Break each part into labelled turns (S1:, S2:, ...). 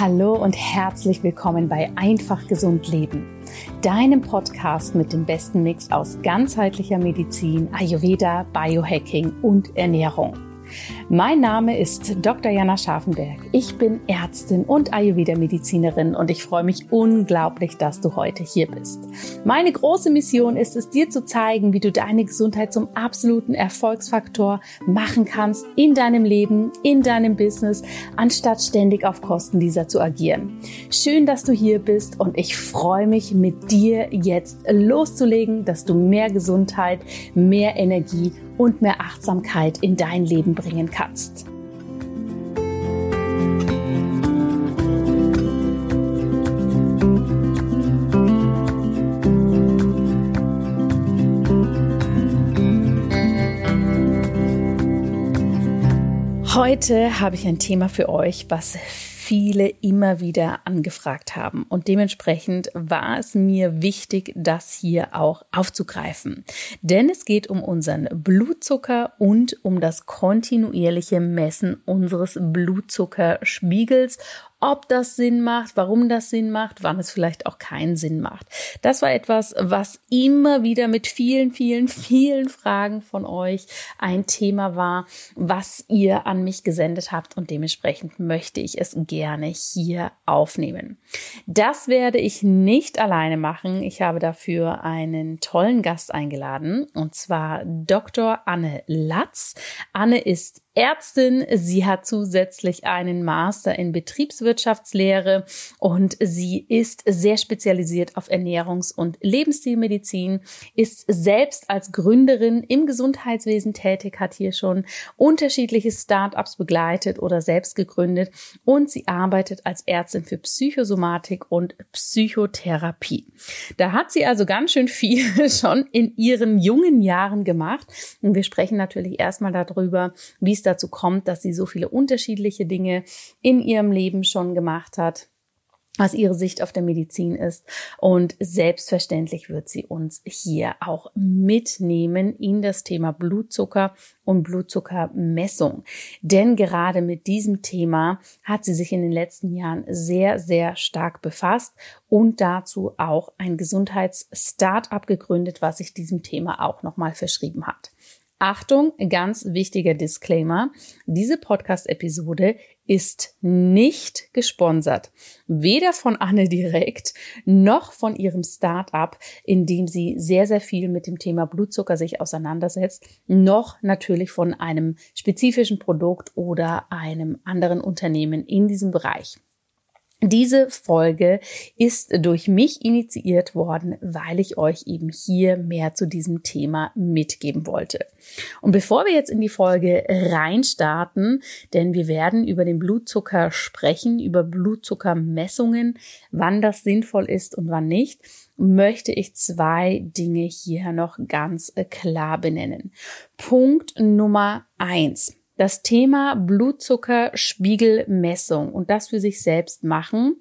S1: Hallo und herzlich willkommen bei Einfach Gesund Leben, deinem Podcast mit dem besten Mix aus ganzheitlicher Medizin, Ayurveda, Biohacking und Ernährung. Mein Name ist Dr. Jana Scharfenberg. Ich bin Ärztin und Ayurveda-Medizinerin und ich freue mich unglaublich, dass du heute hier bist. Meine große Mission ist es, dir zu zeigen, wie du deine Gesundheit zum absoluten Erfolgsfaktor machen kannst in deinem Leben, in deinem Business, anstatt ständig auf Kosten dieser zu agieren. Schön, dass du hier bist und ich freue mich, mit dir jetzt loszulegen, dass du mehr Gesundheit, mehr Energie und mehr Achtsamkeit in dein Leben bringen kannst. Heute habe ich ein Thema für euch, was viele immer wieder angefragt haben. Und dementsprechend war es mir wichtig, das hier auch aufzugreifen. Denn es geht um unseren Blutzucker und um das kontinuierliche Messen unseres Blutzuckerspiegels ob das Sinn macht, warum das Sinn macht, wann es vielleicht auch keinen Sinn macht. Das war etwas, was immer wieder mit vielen, vielen, vielen Fragen von euch ein Thema war, was ihr an mich gesendet habt und dementsprechend möchte ich es gerne hier aufnehmen. Das werde ich nicht alleine machen. Ich habe dafür einen tollen Gast eingeladen und zwar Dr. Anne Latz. Anne ist Ärztin. Sie hat zusätzlich einen Master in Betriebswirtschaftslehre und sie ist sehr spezialisiert auf Ernährungs- und Lebensstilmedizin, ist selbst als Gründerin im Gesundheitswesen tätig, hat hier schon unterschiedliche Startups begleitet oder selbst gegründet und sie arbeitet als Ärztin für Psychosomatik und Psychotherapie. Da hat sie also ganz schön viel schon in ihren jungen Jahren gemacht und wir sprechen natürlich erstmal darüber, wie es dazu kommt, dass sie so viele unterschiedliche Dinge in ihrem Leben schon gemacht hat was ihre Sicht auf der Medizin ist. Und selbstverständlich wird sie uns hier auch mitnehmen in das Thema Blutzucker und Blutzuckermessung. Denn gerade mit diesem Thema hat sie sich in den letzten Jahren sehr, sehr stark befasst und dazu auch ein Gesundheits-Startup gegründet, was sich diesem Thema auch nochmal verschrieben hat. Achtung, ganz wichtiger Disclaimer. Diese Podcast-Episode ist nicht gesponsert. Weder von Anne direkt noch von ihrem Startup, in dem sie sehr, sehr viel mit dem Thema Blutzucker sich auseinandersetzt, noch natürlich von einem spezifischen Produkt oder einem anderen Unternehmen in diesem Bereich. Diese Folge ist durch mich initiiert worden, weil ich euch eben hier mehr zu diesem Thema mitgeben wollte. Und bevor wir jetzt in die Folge reinstarten, denn wir werden über den Blutzucker sprechen, über Blutzuckermessungen, wann das sinnvoll ist und wann nicht, möchte ich zwei Dinge hier noch ganz klar benennen. Punkt Nummer eins das Thema Blutzuckerspiegelmessung und das für sich selbst machen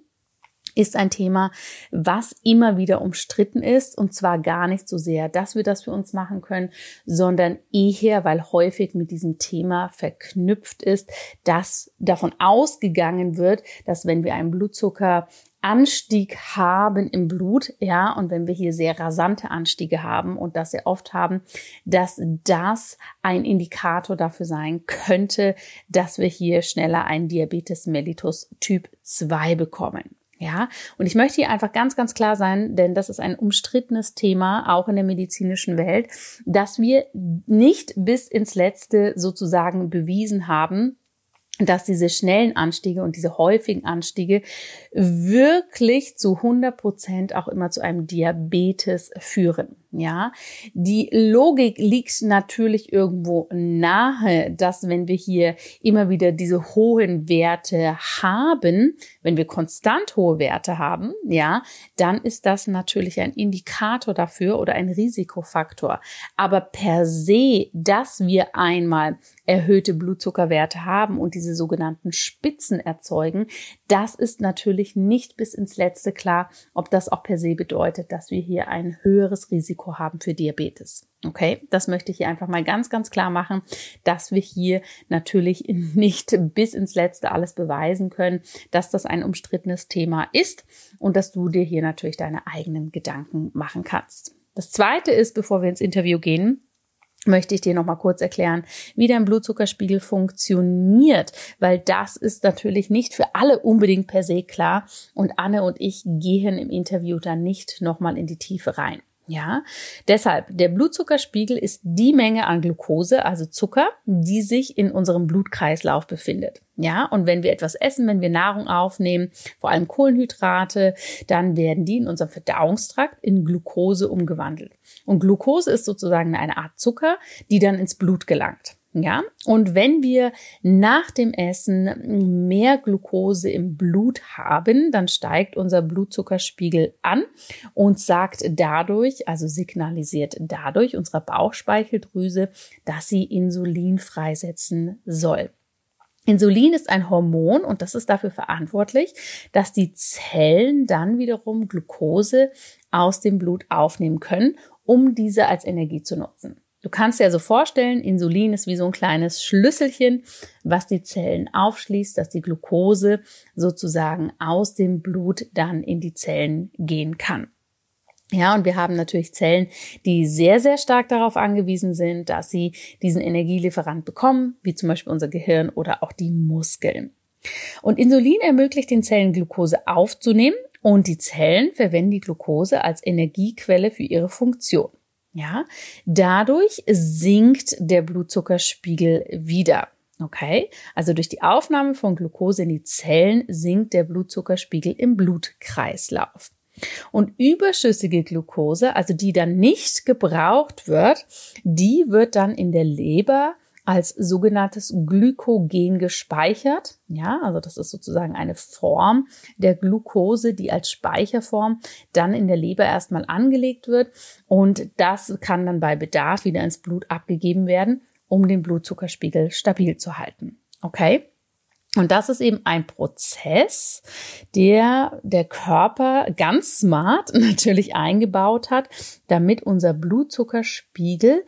S1: ist ein Thema, was immer wieder umstritten ist und zwar gar nicht so sehr, dass wir das für uns machen können, sondern eher, weil häufig mit diesem Thema verknüpft ist, dass davon ausgegangen wird, dass wenn wir einen Blutzucker Anstieg haben im Blut, ja, und wenn wir hier sehr rasante Anstiege haben und das sehr oft haben, dass das ein Indikator dafür sein könnte, dass wir hier schneller einen Diabetes mellitus Typ 2 bekommen. Ja, und ich möchte hier einfach ganz, ganz klar sein, denn das ist ein umstrittenes Thema, auch in der medizinischen Welt, dass wir nicht bis ins Letzte sozusagen bewiesen haben, dass diese schnellen Anstiege und diese häufigen Anstiege wirklich zu 100 Prozent auch immer zu einem Diabetes führen. Ja, die Logik liegt natürlich irgendwo nahe, dass wenn wir hier immer wieder diese hohen Werte haben, wenn wir konstant hohe Werte haben, ja, dann ist das natürlich ein Indikator dafür oder ein Risikofaktor. Aber per se, dass wir einmal erhöhte Blutzuckerwerte haben und diese sogenannten Spitzen erzeugen, das ist natürlich nicht bis ins Letzte klar, ob das auch per se bedeutet, dass wir hier ein höheres Risiko Risiko haben für Diabetes. Okay, das möchte ich hier einfach mal ganz, ganz klar machen, dass wir hier natürlich nicht bis ins Letzte alles beweisen können, dass das ein umstrittenes Thema ist und dass du dir hier natürlich deine eigenen Gedanken machen kannst. Das zweite ist, bevor wir ins Interview gehen, möchte ich dir noch mal kurz erklären, wie dein Blutzuckerspiegel funktioniert, weil das ist natürlich nicht für alle unbedingt per se klar und Anne und ich gehen im Interview dann nicht noch mal in die Tiefe rein. Ja, deshalb, der Blutzuckerspiegel ist die Menge an Glucose, also Zucker, die sich in unserem Blutkreislauf befindet. Ja, und wenn wir etwas essen, wenn wir Nahrung aufnehmen, vor allem Kohlenhydrate, dann werden die in unserem Verdauungstrakt in Glucose umgewandelt. Und Glucose ist sozusagen eine Art Zucker, die dann ins Blut gelangt. Ja, und wenn wir nach dem Essen mehr Glucose im Blut haben, dann steigt unser Blutzuckerspiegel an und sagt dadurch, also signalisiert dadurch unserer Bauchspeicheldrüse, dass sie Insulin freisetzen soll. Insulin ist ein Hormon und das ist dafür verantwortlich, dass die Zellen dann wiederum Glucose aus dem Blut aufnehmen können, um diese als Energie zu nutzen. Du kannst dir also vorstellen, Insulin ist wie so ein kleines Schlüsselchen, was die Zellen aufschließt, dass die Glucose sozusagen aus dem Blut dann in die Zellen gehen kann. Ja, und wir haben natürlich Zellen, die sehr, sehr stark darauf angewiesen sind, dass sie diesen Energielieferant bekommen, wie zum Beispiel unser Gehirn oder auch die Muskeln. Und Insulin ermöglicht den Zellen Glucose aufzunehmen und die Zellen verwenden die Glucose als Energiequelle für ihre Funktion. Ja, dadurch sinkt der Blutzuckerspiegel wieder. Okay, also durch die Aufnahme von Glucose in die Zellen sinkt der Blutzuckerspiegel im Blutkreislauf. Und überschüssige Glucose, also die dann nicht gebraucht wird, die wird dann in der Leber als sogenanntes Glykogen gespeichert. Ja, also das ist sozusagen eine Form der Glucose, die als Speicherform dann in der Leber erstmal angelegt wird und das kann dann bei Bedarf wieder ins Blut abgegeben werden, um den Blutzuckerspiegel stabil zu halten. Okay? Und das ist eben ein Prozess, der der Körper ganz smart natürlich eingebaut hat, damit unser Blutzuckerspiegel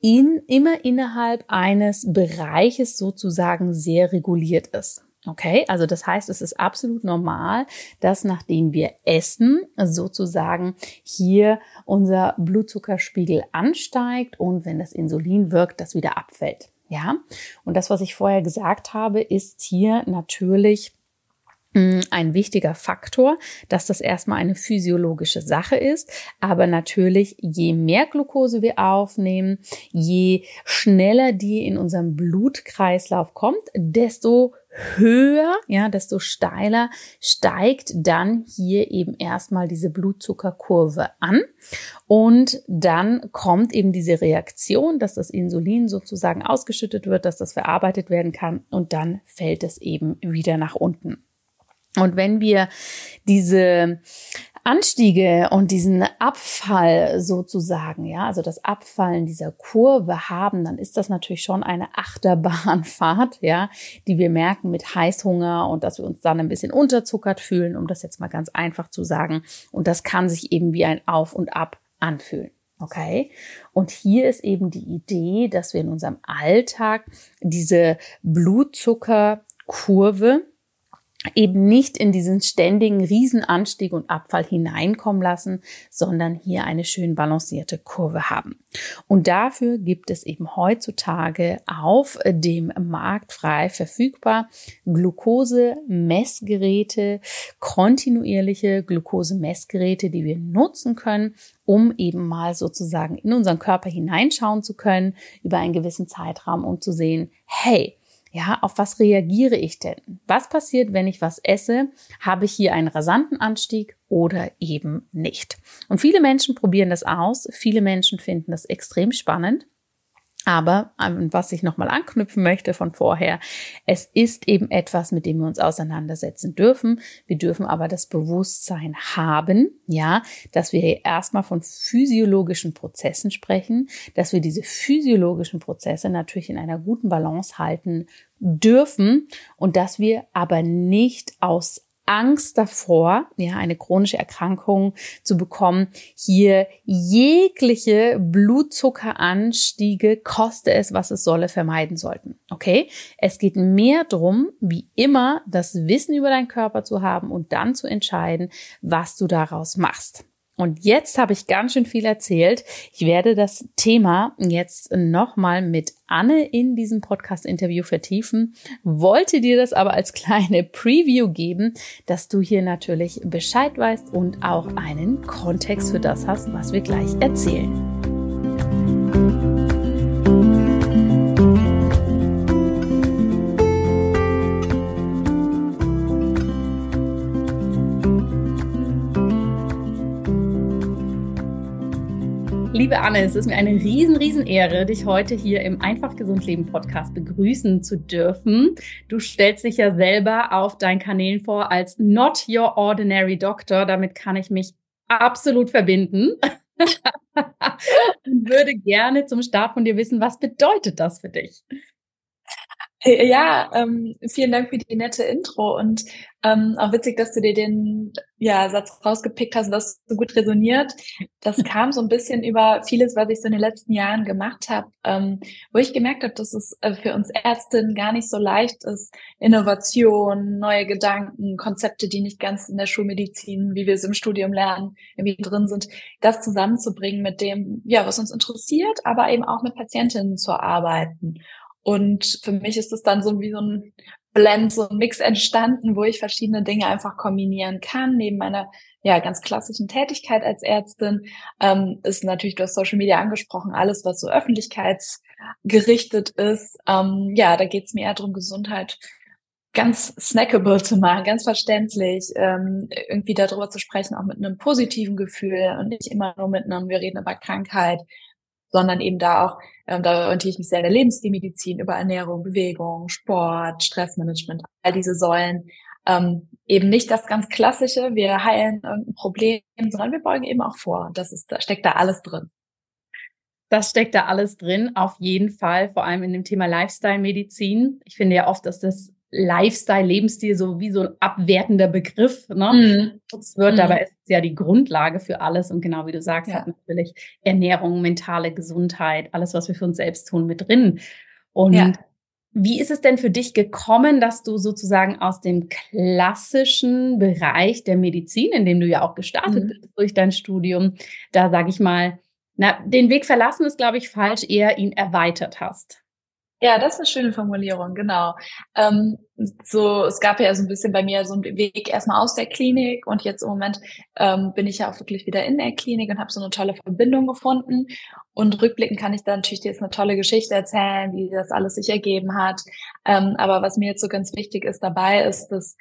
S1: in, immer innerhalb eines Bereiches sozusagen sehr reguliert ist. Okay, also das heißt, es ist absolut normal, dass nachdem wir essen, sozusagen hier unser Blutzuckerspiegel ansteigt und wenn das Insulin wirkt, das wieder abfällt. Ja, und das, was ich vorher gesagt habe, ist hier natürlich ein wichtiger Faktor, dass das erstmal eine physiologische Sache ist. Aber natürlich, je mehr Glucose wir aufnehmen, je schneller die in unserem Blutkreislauf kommt, desto höher, ja, desto steiler steigt dann hier eben erstmal diese Blutzuckerkurve an. Und dann kommt eben diese Reaktion, dass das Insulin sozusagen ausgeschüttet wird, dass das verarbeitet werden kann und dann fällt es eben wieder nach unten. Und wenn wir diese Anstiege und diesen Abfall sozusagen, ja, also das Abfallen dieser Kurve haben, dann ist das natürlich schon eine Achterbahnfahrt, ja, die wir merken mit Heißhunger und dass wir uns dann ein bisschen unterzuckert fühlen, um das jetzt mal ganz einfach zu sagen. Und das kann sich eben wie ein Auf und Ab anfühlen. Okay. Und hier ist eben die Idee, dass wir in unserem Alltag diese Blutzuckerkurve eben nicht in diesen ständigen Riesenanstieg und Abfall hineinkommen lassen, sondern hier eine schön balancierte Kurve haben. Und dafür gibt es eben heutzutage auf dem Markt frei verfügbar Glucose-Messgeräte, kontinuierliche Glucose-Messgeräte, die wir nutzen können, um eben mal sozusagen in unseren Körper hineinschauen zu können über einen gewissen Zeitraum und zu sehen, hey, ja, auf was reagiere ich denn? Was passiert, wenn ich was esse? Habe ich hier einen rasanten Anstieg oder eben nicht? Und viele Menschen probieren das aus. Viele Menschen finden das extrem spannend. Aber ähm, was ich nochmal anknüpfen möchte von vorher, es ist eben etwas, mit dem wir uns auseinandersetzen dürfen. Wir dürfen aber das Bewusstsein haben, ja, dass wir erstmal von physiologischen Prozessen sprechen, dass wir diese physiologischen Prozesse natürlich in einer guten Balance halten dürfen und dass wir aber nicht aus Angst davor, ja, eine chronische Erkrankung zu bekommen, hier jegliche Blutzuckeranstiege, koste es, was es solle, vermeiden sollten. Okay? Es geht mehr drum, wie immer, das Wissen über deinen Körper zu haben und dann zu entscheiden, was du daraus machst. Und jetzt habe ich ganz schön viel erzählt. Ich werde das Thema jetzt nochmal mit Anne in diesem Podcast-Interview vertiefen, wollte dir das aber als kleine Preview geben, dass du hier natürlich Bescheid weißt und auch einen Kontext für das hast, was wir gleich erzählen. Liebe Anne, es ist mir eine riesen, riesen Ehre, dich heute hier im Einfach Gesund Leben Podcast begrüßen zu dürfen. Du stellst dich ja selber auf deinen Kanälen vor als Not Your Ordinary Doctor. Damit kann ich mich absolut verbinden. Und würde gerne zum Start von dir wissen, was bedeutet das für dich?
S2: Ja, ähm, vielen Dank für die nette Intro und ähm, auch witzig, dass du dir den ja, Satz rausgepickt hast, das so gut resoniert. Das kam so ein bisschen über vieles, was ich so in den letzten Jahren gemacht habe, ähm, wo ich gemerkt habe, dass es äh, für uns Ärztinnen gar nicht so leicht ist, Innovation, neue Gedanken, Konzepte, die nicht ganz in der Schulmedizin, wie wir es im Studium lernen, irgendwie drin sind, das zusammenzubringen mit dem, ja, was uns interessiert, aber eben auch mit Patientinnen zu arbeiten. Und für mich ist es dann so wie so ein Blend, so ein Mix entstanden, wo ich verschiedene Dinge einfach kombinieren kann. Neben meiner ja ganz klassischen Tätigkeit als Ärztin ähm, ist natürlich, du hast Social Media angesprochen, alles, was so öffentlichkeitsgerichtet ist. Ähm, ja, da geht es mir eher darum, Gesundheit ganz snackable zu machen, ganz verständlich, ähm, irgendwie darüber zu sprechen, auch mit einem positiven Gefühl und nicht immer nur mit einem, wir reden über Krankheit, sondern eben da auch, ähm, da orientiere ich mich sehr in der Lebensstilmedizin über Ernährung, Bewegung, Sport, Stressmanagement, all diese Säulen. Ähm, eben nicht das ganz klassische, wir heilen irgendein Problem, sondern wir beugen eben auch vor. Das ist, da steckt da alles drin.
S1: Das steckt da alles drin, auf jeden Fall, vor allem in dem Thema Lifestyle-Medizin. Ich finde ja oft, dass das Lifestyle, Lebensstil so wie so ein abwertender Begriff ne, mhm. wird. Mhm. Dabei ist es ja die Grundlage für alles. Und genau wie du sagst, ja. hat natürlich Ernährung, mentale Gesundheit, alles, was wir für uns selbst tun, mit drin. Und ja. wie ist es denn für dich gekommen, dass du sozusagen aus dem klassischen Bereich der Medizin, in dem du ja auch gestartet mhm. bist durch dein Studium, da sage ich mal, na, den Weg verlassen ist, glaube ich, falsch, eher ihn erweitert hast?
S2: Ja, das ist eine schöne Formulierung, genau. Ähm, so, es gab ja so ein bisschen bei mir so einen Weg erstmal aus der Klinik und jetzt im Moment ähm, bin ich ja auch wirklich wieder in der Klinik und habe so eine tolle Verbindung gefunden. Und rückblickend kann ich da natürlich jetzt eine tolle Geschichte erzählen, wie das alles sich ergeben hat. Ähm, aber was mir jetzt so ganz wichtig ist dabei, ist, dass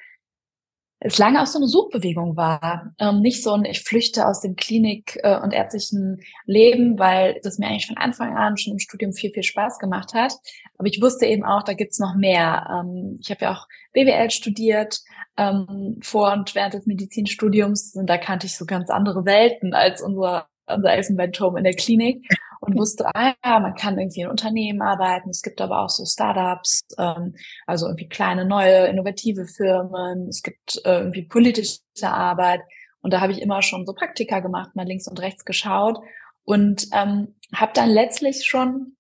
S2: es lange auch so eine Suchbewegung war. Ähm, nicht so ein, ich flüchte aus dem Klinik- äh, und ärztlichen Leben, weil das mir eigentlich von Anfang an schon im Studium viel, viel Spaß gemacht hat. Aber ich wusste eben auch, da gibt's noch mehr. Ähm, ich habe ja auch BWL studiert ähm, vor und während des Medizinstudiums und da kannte ich so ganz andere Welten als unser, unser Elfenbeinturm in der Klinik und wusste, ah ja, man kann irgendwie in Unternehmen arbeiten. Es gibt aber auch so Startups, ähm, also irgendwie kleine, neue, innovative Firmen. Es gibt äh, irgendwie politische Arbeit. Und da habe ich immer schon so Praktika gemacht, mal links und rechts geschaut und ähm, habe dann letztlich schon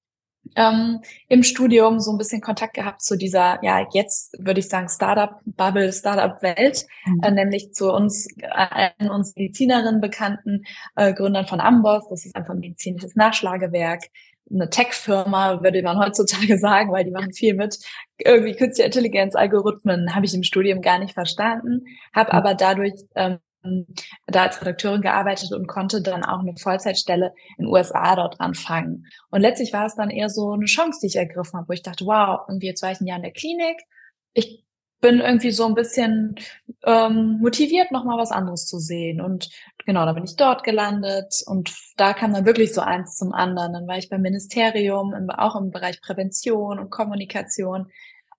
S2: ähm, im Studium so ein bisschen Kontakt gehabt zu dieser, ja, jetzt würde ich sagen, Startup-Bubble, Startup-Welt, mhm. äh, nämlich zu uns, äh, uns Medizinerinnen bekannten äh, Gründern von Amboss. Das ist einfach ein medizinisches Nachschlagewerk, eine Tech-Firma, würde man heutzutage sagen, weil die machen viel mit irgendwie künstliche Intelligenz, Algorithmen, habe ich im Studium gar nicht verstanden, habe mhm. aber dadurch ähm, da als Redakteurin gearbeitet und konnte dann auch eine Vollzeitstelle in den USA dort anfangen. Und letztlich war es dann eher so eine Chance, die ich ergriffen habe, wo ich dachte, wow, irgendwie jetzt war ich ein Jahr in der Klinik. Ich bin irgendwie so ein bisschen ähm, motiviert, nochmal was anderes zu sehen. Und genau, da bin ich dort gelandet und da kam dann wirklich so eins zum anderen. Dann war ich beim Ministerium, auch im Bereich Prävention und Kommunikation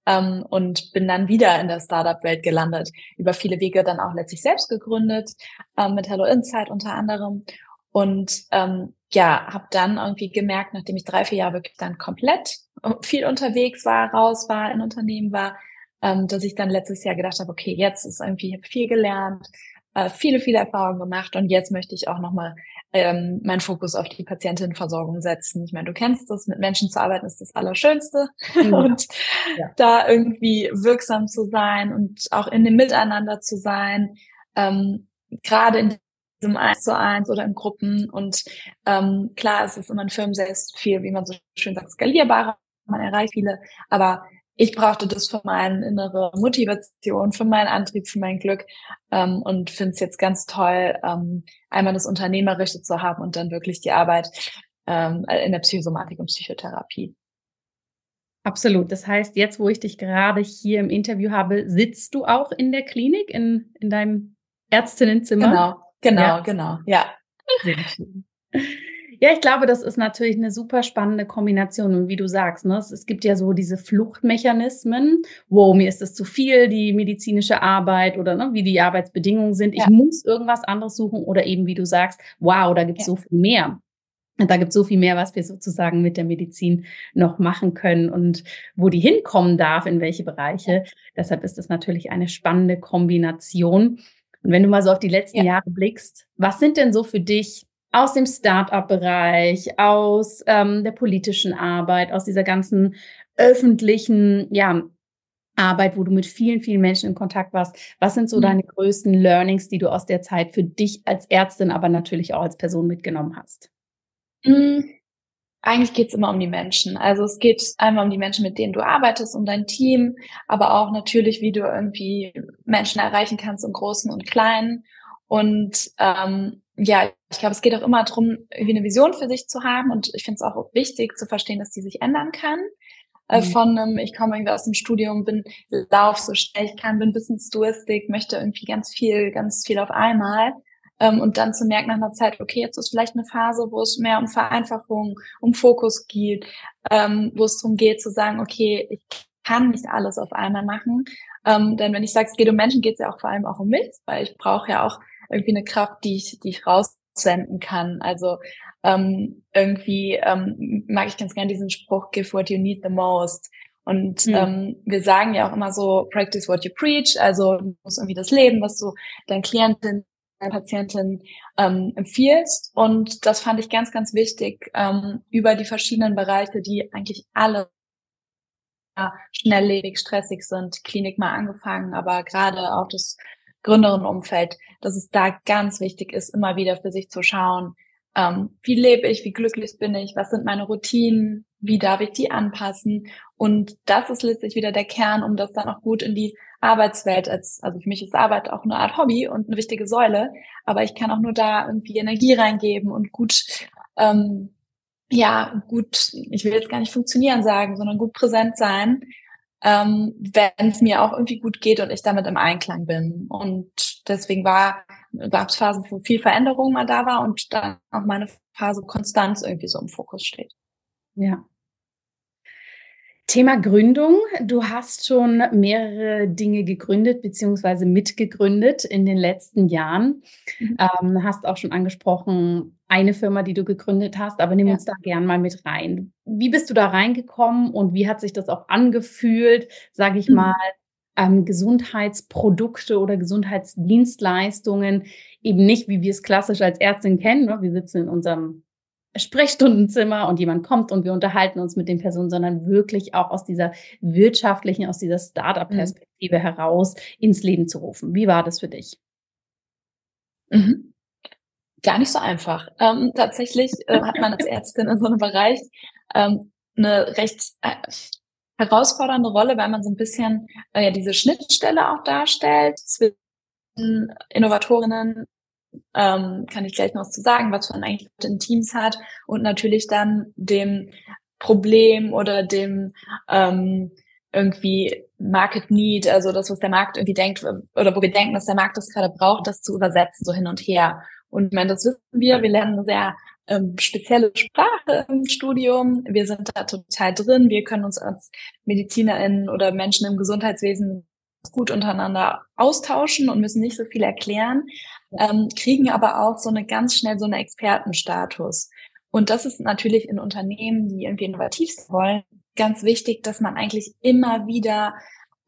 S2: ähm, und bin dann wieder in der Startup-Welt gelandet. Über viele Wege dann auch letztlich selbst gegründet, ähm, mit Hello Insight unter anderem. Und ähm, ja, habe dann irgendwie gemerkt, nachdem ich drei, vier Jahre wirklich dann komplett viel unterwegs war, raus war, in Unternehmen war, ähm, dass ich dann letztes Jahr gedacht habe, okay, jetzt ist irgendwie, ich habe viel gelernt, äh, viele, viele Erfahrungen gemacht und jetzt möchte ich auch nochmal ähm, meinen Fokus auf die Patientenversorgung setzen. Ich meine, du kennst das, mit Menschen zu arbeiten ist das Allerschönste ja. und ja. da irgendwie wirksam zu sein und auch in dem Miteinander zu sein, ähm, gerade in diesem Eins zu eins oder in Gruppen und ähm, klar, es ist immer in Firmen sehr viel, wie man so schön sagt, skalierbarer, man erreicht viele, aber ich brauchte das für meine innere Motivation, für meinen Antrieb, für mein Glück ähm, und finde es jetzt ganz toll, ähm, einmal das Unternehmerische zu haben und dann wirklich die Arbeit ähm, in der Psychosomatik und Psychotherapie.
S1: Absolut. Das heißt, jetzt, wo ich dich gerade hier im Interview habe, sitzt du auch in der Klinik, in, in deinem Ärztinnenzimmer?
S2: Genau, genau, ja. genau, ja.
S1: Ja, ich glaube, das ist natürlich eine super spannende Kombination. Und wie du sagst, ne, es, es gibt ja so diese Fluchtmechanismen. Wow, mir ist das zu viel, die medizinische Arbeit oder ne, wie die Arbeitsbedingungen sind. Ja. Ich muss irgendwas anderes suchen oder eben, wie du sagst, wow, da gibt es ja. so viel mehr. Da gibt es so viel mehr, was wir sozusagen mit der Medizin noch machen können und wo die hinkommen darf, in welche Bereiche. Deshalb ist das natürlich eine spannende Kombination. Und wenn du mal so auf die letzten ja. Jahre blickst, was sind denn so für dich aus dem Start-up-Bereich, aus ähm, der politischen Arbeit, aus dieser ganzen öffentlichen, ja, Arbeit, wo du mit vielen, vielen Menschen in Kontakt warst. Was sind so mhm. deine größten Learnings, die du aus der Zeit für dich als Ärztin, aber natürlich auch als Person mitgenommen hast?
S2: Mhm. Eigentlich geht es immer um die Menschen. Also es geht einmal um die Menschen, mit denen du arbeitest, um dein Team, aber auch natürlich, wie du irgendwie Menschen erreichen kannst im Großen und Kleinen. Und ähm, ja, ich glaube, es geht auch immer darum, irgendwie eine Vision für sich zu haben. Und ich finde es auch wichtig zu verstehen, dass die sich ändern kann. Äh, mhm. Von einem, ich komme irgendwie aus dem Studium, bin lauf so schnell ich kann, bin Wissensdurstig, möchte irgendwie ganz viel, ganz viel auf einmal. Ähm, und dann zu merken nach einer Zeit, okay, jetzt ist vielleicht eine Phase, wo es mehr um Vereinfachung, um Fokus geht, ähm, wo es darum geht zu sagen, okay, ich kann nicht alles auf einmal machen. Ähm, denn wenn ich sage, es geht um Menschen, geht es ja auch vor allem auch um mich, weil ich brauche ja auch irgendwie eine Kraft, die ich, die ich raussenden kann. Also ähm, irgendwie ähm, mag ich ganz gerne diesen Spruch, give what you need the most. Und mhm. ähm, wir sagen ja auch immer so, practice what you preach. Also du musst irgendwie das Leben, was du deinen Klienten, deiner Patientin ähm, empfiehlst. Und das fand ich ganz, ganz wichtig, ähm, über die verschiedenen Bereiche, die eigentlich alle schnelllebig, stressig sind, Klinik mal angefangen, aber gerade auch das Gründerinnenumfeld, dass es da ganz wichtig ist, immer wieder für sich zu schauen, ähm, wie lebe ich, wie glücklich bin ich, was sind meine Routinen, wie darf ich die anpassen. Und das ist letztlich wieder der Kern, um das dann auch gut in die Arbeitswelt als, also für mich ist Arbeit auch eine Art Hobby und eine wichtige Säule, aber ich kann auch nur da irgendwie Energie reingeben und gut, ähm, ja, gut, ich will jetzt gar nicht funktionieren sagen, sondern gut präsent sein, ähm, wenn es mir auch irgendwie gut geht und ich damit im Einklang bin. Und deswegen war gab es Phasen, wo viel Veränderung mal da war und dann auch meine Phase Konstanz irgendwie so im Fokus steht.
S1: Ja. Thema Gründung. Du hast schon mehrere Dinge gegründet bzw. mitgegründet in den letzten Jahren. Mhm. Ähm, hast auch schon angesprochen, eine Firma, die du gegründet hast, aber nimm ja. uns da gern mal mit rein. Wie bist du da reingekommen und wie hat sich das auch angefühlt, sage ich mhm. mal, ähm, Gesundheitsprodukte oder Gesundheitsdienstleistungen eben nicht, wie wir es klassisch als Ärztin kennen. Ne? Wir sitzen in unserem Sprechstundenzimmer und jemand kommt und wir unterhalten uns mit den Personen, sondern wirklich auch aus dieser wirtschaftlichen, aus dieser Startup-Perspektive mhm. heraus ins Leben zu rufen. Wie war das für dich?
S2: Mhm. Gar nicht so einfach. Ähm, tatsächlich äh, hat man als Ärztin in so einem Bereich ähm, eine recht äh, herausfordernde Rolle, weil man so ein bisschen äh, ja diese Schnittstelle auch darstellt zwischen Innovatorinnen ähm, kann ich gleich noch was zu sagen, was man eigentlich in Teams hat und natürlich dann dem Problem oder dem ähm, irgendwie Market Need, also das, was der Markt irgendwie denkt oder wo wir denken, dass der Markt das gerade braucht, das zu übersetzen, so hin und her. Und ich meine, das wissen wir, wir lernen eine sehr ähm, spezielle Sprache im Studium. Wir sind da total drin. Wir können uns als MedizinerInnen oder Menschen im Gesundheitswesen gut untereinander austauschen und müssen nicht so viel erklären ähm, kriegen aber auch so eine ganz schnell so eine Expertenstatus. Und das ist natürlich in Unternehmen, die irgendwie innovativ wollen, ganz wichtig, dass man eigentlich immer wieder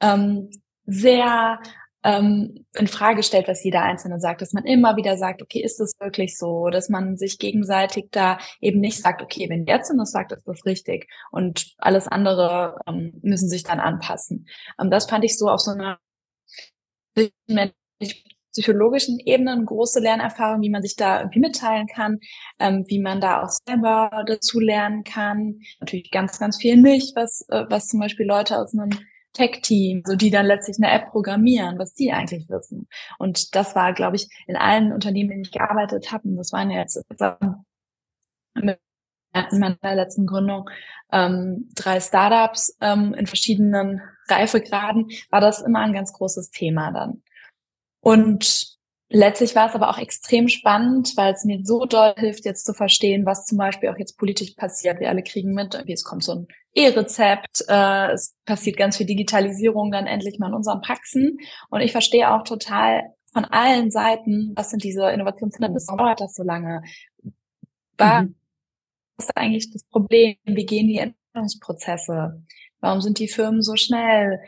S2: ähm, sehr ähm, in Frage stellt, was jeder Einzelne sagt, dass man immer wieder sagt, okay, ist das wirklich so, dass man sich gegenseitig da eben nicht sagt, okay, wenn der das sagt, ist das richtig und alles andere ähm, müssen sich dann anpassen. Ähm, das fand ich so auf so einer psychologischen Ebene eine große Lernerfahrung, wie man sich da irgendwie mitteilen kann, ähm, wie man da auch selber dazu lernen kann. Natürlich ganz, ganz viel nicht, was, äh, was zum Beispiel Leute aus einem Tech-Team, so die dann letztlich eine App programmieren, was die eigentlich wissen. Und das war, glaube ich, in allen Unternehmen, in denen ich gearbeitet habe, das waren jetzt in meiner letzten Gründung ähm, drei Startups ähm, in verschiedenen Reifegraden, war das immer ein ganz großes Thema dann. Und letztlich war es aber auch extrem spannend, weil es mir so doll hilft, jetzt zu verstehen, was zum Beispiel auch jetzt politisch passiert. Wir alle kriegen mit, wie es kommt so ein E-Rezept, äh, es passiert ganz viel Digitalisierung dann endlich mal in unseren Praxen. Und ich verstehe auch total von allen Seiten, was sind diese Innovationshindernisse, warum dauert das so lange? Was mhm. ist eigentlich das Problem? Wie gehen die Entwicklungsprozesse? Warum sind die Firmen so schnell?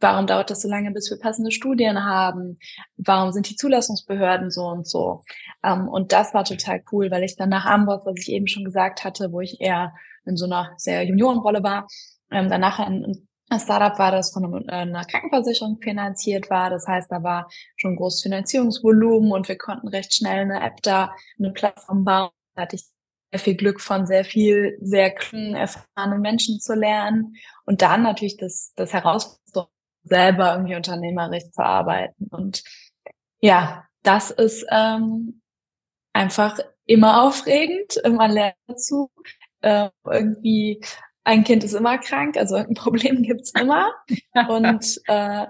S2: Warum dauert das so lange, bis wir passende Studien haben? Warum sind die Zulassungsbehörden so und so? Ähm, und das war total cool, weil ich dann nach Amboss, was ich eben schon gesagt hatte, wo ich eher in so einer sehr Juniorenrolle war, ähm, danach ein, ein Startup war, das von einer Krankenversicherung finanziert war. Das heißt, da war schon großes Finanzierungsvolumen und wir konnten recht schnell eine App da, eine Plattform bauen. Da hatte ich sehr viel Glück von sehr viel, sehr klugen, erfahrenen Menschen zu lernen. Und dann natürlich das, das Herausforderung selber irgendwie unternehmerisch zu arbeiten. Und ja, das ist ähm, einfach immer aufregend. Man lernt dazu. Äh, irgendwie ein Kind ist immer krank, also ein Problem gibt's immer. Und äh,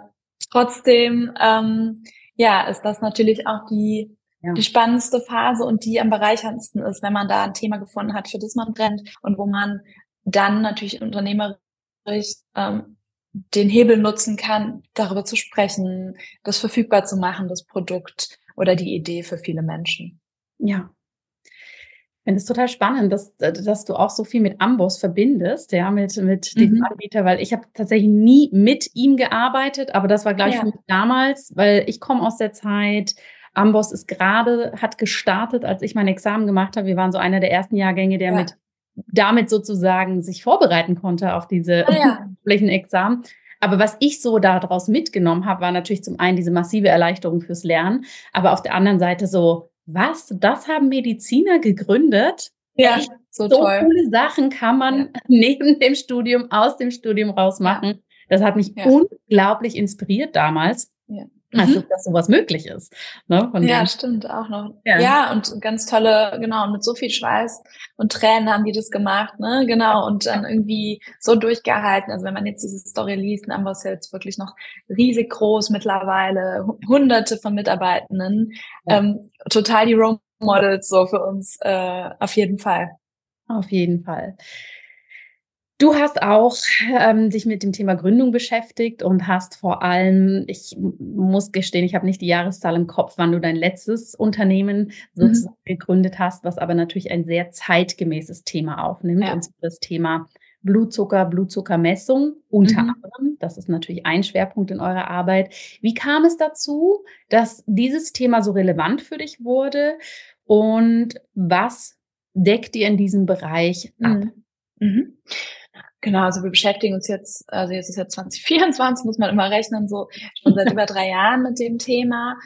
S2: trotzdem, ähm, ja, ist das natürlich auch die ja. die spannendste Phase und die am bereicherndsten ist, wenn man da ein Thema gefunden hat, für das man brennt und wo man dann natürlich unternehmerisch ähm, den Hebel nutzen kann, darüber zu sprechen, das verfügbar zu machen, das Produkt oder die Idee für viele Menschen.
S1: Ja. Ich finde es total spannend, dass, dass du auch so viel mit Amboss verbindest, ja, mit, mit mhm. diesem Anbieter, weil ich habe tatsächlich nie mit ihm gearbeitet, aber das war gleich ja. damals, weil ich komme aus der Zeit, Amboss ist gerade, hat gestartet, als ich mein Examen gemacht habe. Wir waren so einer der ersten Jahrgänge, der ja. mit damit sozusagen sich vorbereiten konnte auf diese ah, ja. Flächenexamen. Aber was ich so daraus mitgenommen habe, war natürlich zum einen diese massive Erleichterung fürs Lernen, aber auf der anderen Seite so, was, das haben Mediziner gegründet?
S2: Ja, Echt, so,
S1: so toll. coole Sachen kann man ja. neben dem Studium, aus dem Studium raus machen. Das hat mich ja. unglaublich inspiriert damals. Also, mhm. dass sowas möglich ist.
S2: Ne, ja, stimmt, auch noch. Ja. ja, und ganz tolle, genau, und mit so viel Schweiß und Tränen haben die das gemacht, ne, genau, und dann irgendwie so durchgehalten. Also wenn man jetzt diese Story liest, dann war es jetzt wirklich noch riesig groß mittlerweile, hunderte von Mitarbeitenden, ja. ähm, total die Role Models so für uns, äh, auf jeden Fall.
S1: Auf jeden Fall. Du hast auch ähm, dich mit dem Thema Gründung beschäftigt und hast vor allem, ich muss gestehen, ich habe nicht die Jahreszahl im Kopf, wann du dein letztes Unternehmen sozusagen mhm. gegründet hast, was aber natürlich ein sehr zeitgemäßes Thema aufnimmt, ja. und zwar das Thema Blutzucker, Blutzuckermessung unter mhm. anderem. Das ist natürlich ein Schwerpunkt in eurer Arbeit. Wie kam es dazu, dass dieses Thema so relevant für dich wurde und was deckt ihr in diesem Bereich ab?
S2: Mhm. Genau, also wir beschäftigen uns jetzt, also jetzt ist ja 2024, muss man immer rechnen, so schon seit über drei Jahren mit dem Thema.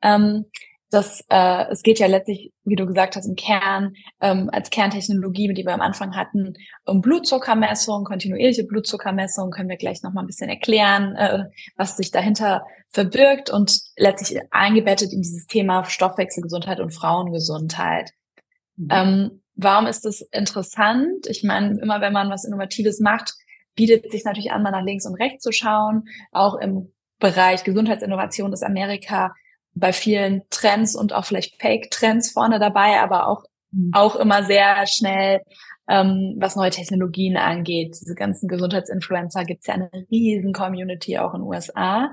S2: Ähm, das, äh, es geht ja letztlich, wie du gesagt hast, im Kern ähm, als Kerntechnologie, die wir am Anfang hatten, um Blutzuckermessung, kontinuierliche Blutzuckermessung, können wir gleich noch mal ein bisschen erklären, äh, was sich dahinter verbirgt und letztlich eingebettet in dieses Thema Stoffwechselgesundheit und Frauengesundheit. Mhm. Ähm, Warum ist das interessant? Ich meine, immer wenn man was Innovatives macht, bietet sich natürlich an, mal nach links und rechts zu schauen. Auch im Bereich Gesundheitsinnovation ist Amerika bei vielen Trends und auch vielleicht Fake-Trends vorne dabei, aber auch, mhm. auch immer sehr schnell, ähm, was neue Technologien angeht. Diese ganzen Gesundheitsinfluencer gibt es ja eine riesen Community auch in den USA.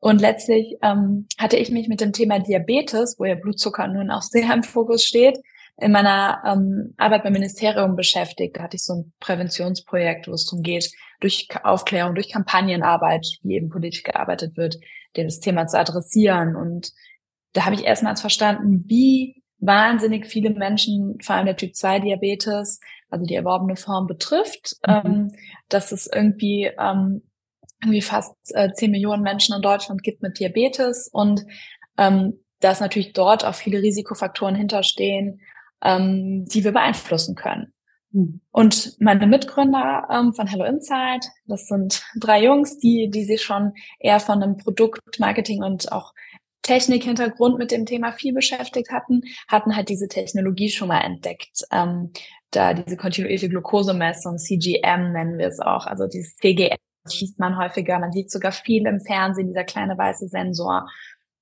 S2: Und letztlich ähm, hatte ich mich mit dem Thema Diabetes, wo ja Blutzucker nun auch sehr im Fokus steht, in meiner ähm, Arbeit beim Ministerium beschäftigt. Da hatte ich so ein Präventionsprojekt, wo es darum geht, durch Aufklärung, durch Kampagnenarbeit, wie eben politisch gearbeitet wird, das Thema zu adressieren. Und da habe ich erstmals verstanden, wie wahnsinnig viele Menschen, vor allem der Typ 2 Diabetes, also die erworbene Form betrifft, mhm. ähm, dass es irgendwie ähm, irgendwie fast äh, 10 Millionen Menschen in Deutschland gibt mit Diabetes und ähm, dass natürlich dort auch viele Risikofaktoren hinterstehen, ähm, die wir beeinflussen können. Mhm. Und meine Mitgründer ähm, von Hello Insight, das sind drei Jungs, die, die sich schon eher von einem Produktmarketing und auch Technik-Hintergrund mit dem Thema viel beschäftigt hatten, hatten halt diese Technologie schon mal entdeckt. Ähm, da diese kontinuierliche Glukosemessung, CGM nennen wir es auch, also dieses CGM schießt man häufiger. Man sieht sogar viel im Fernsehen, dieser kleine weiße Sensor.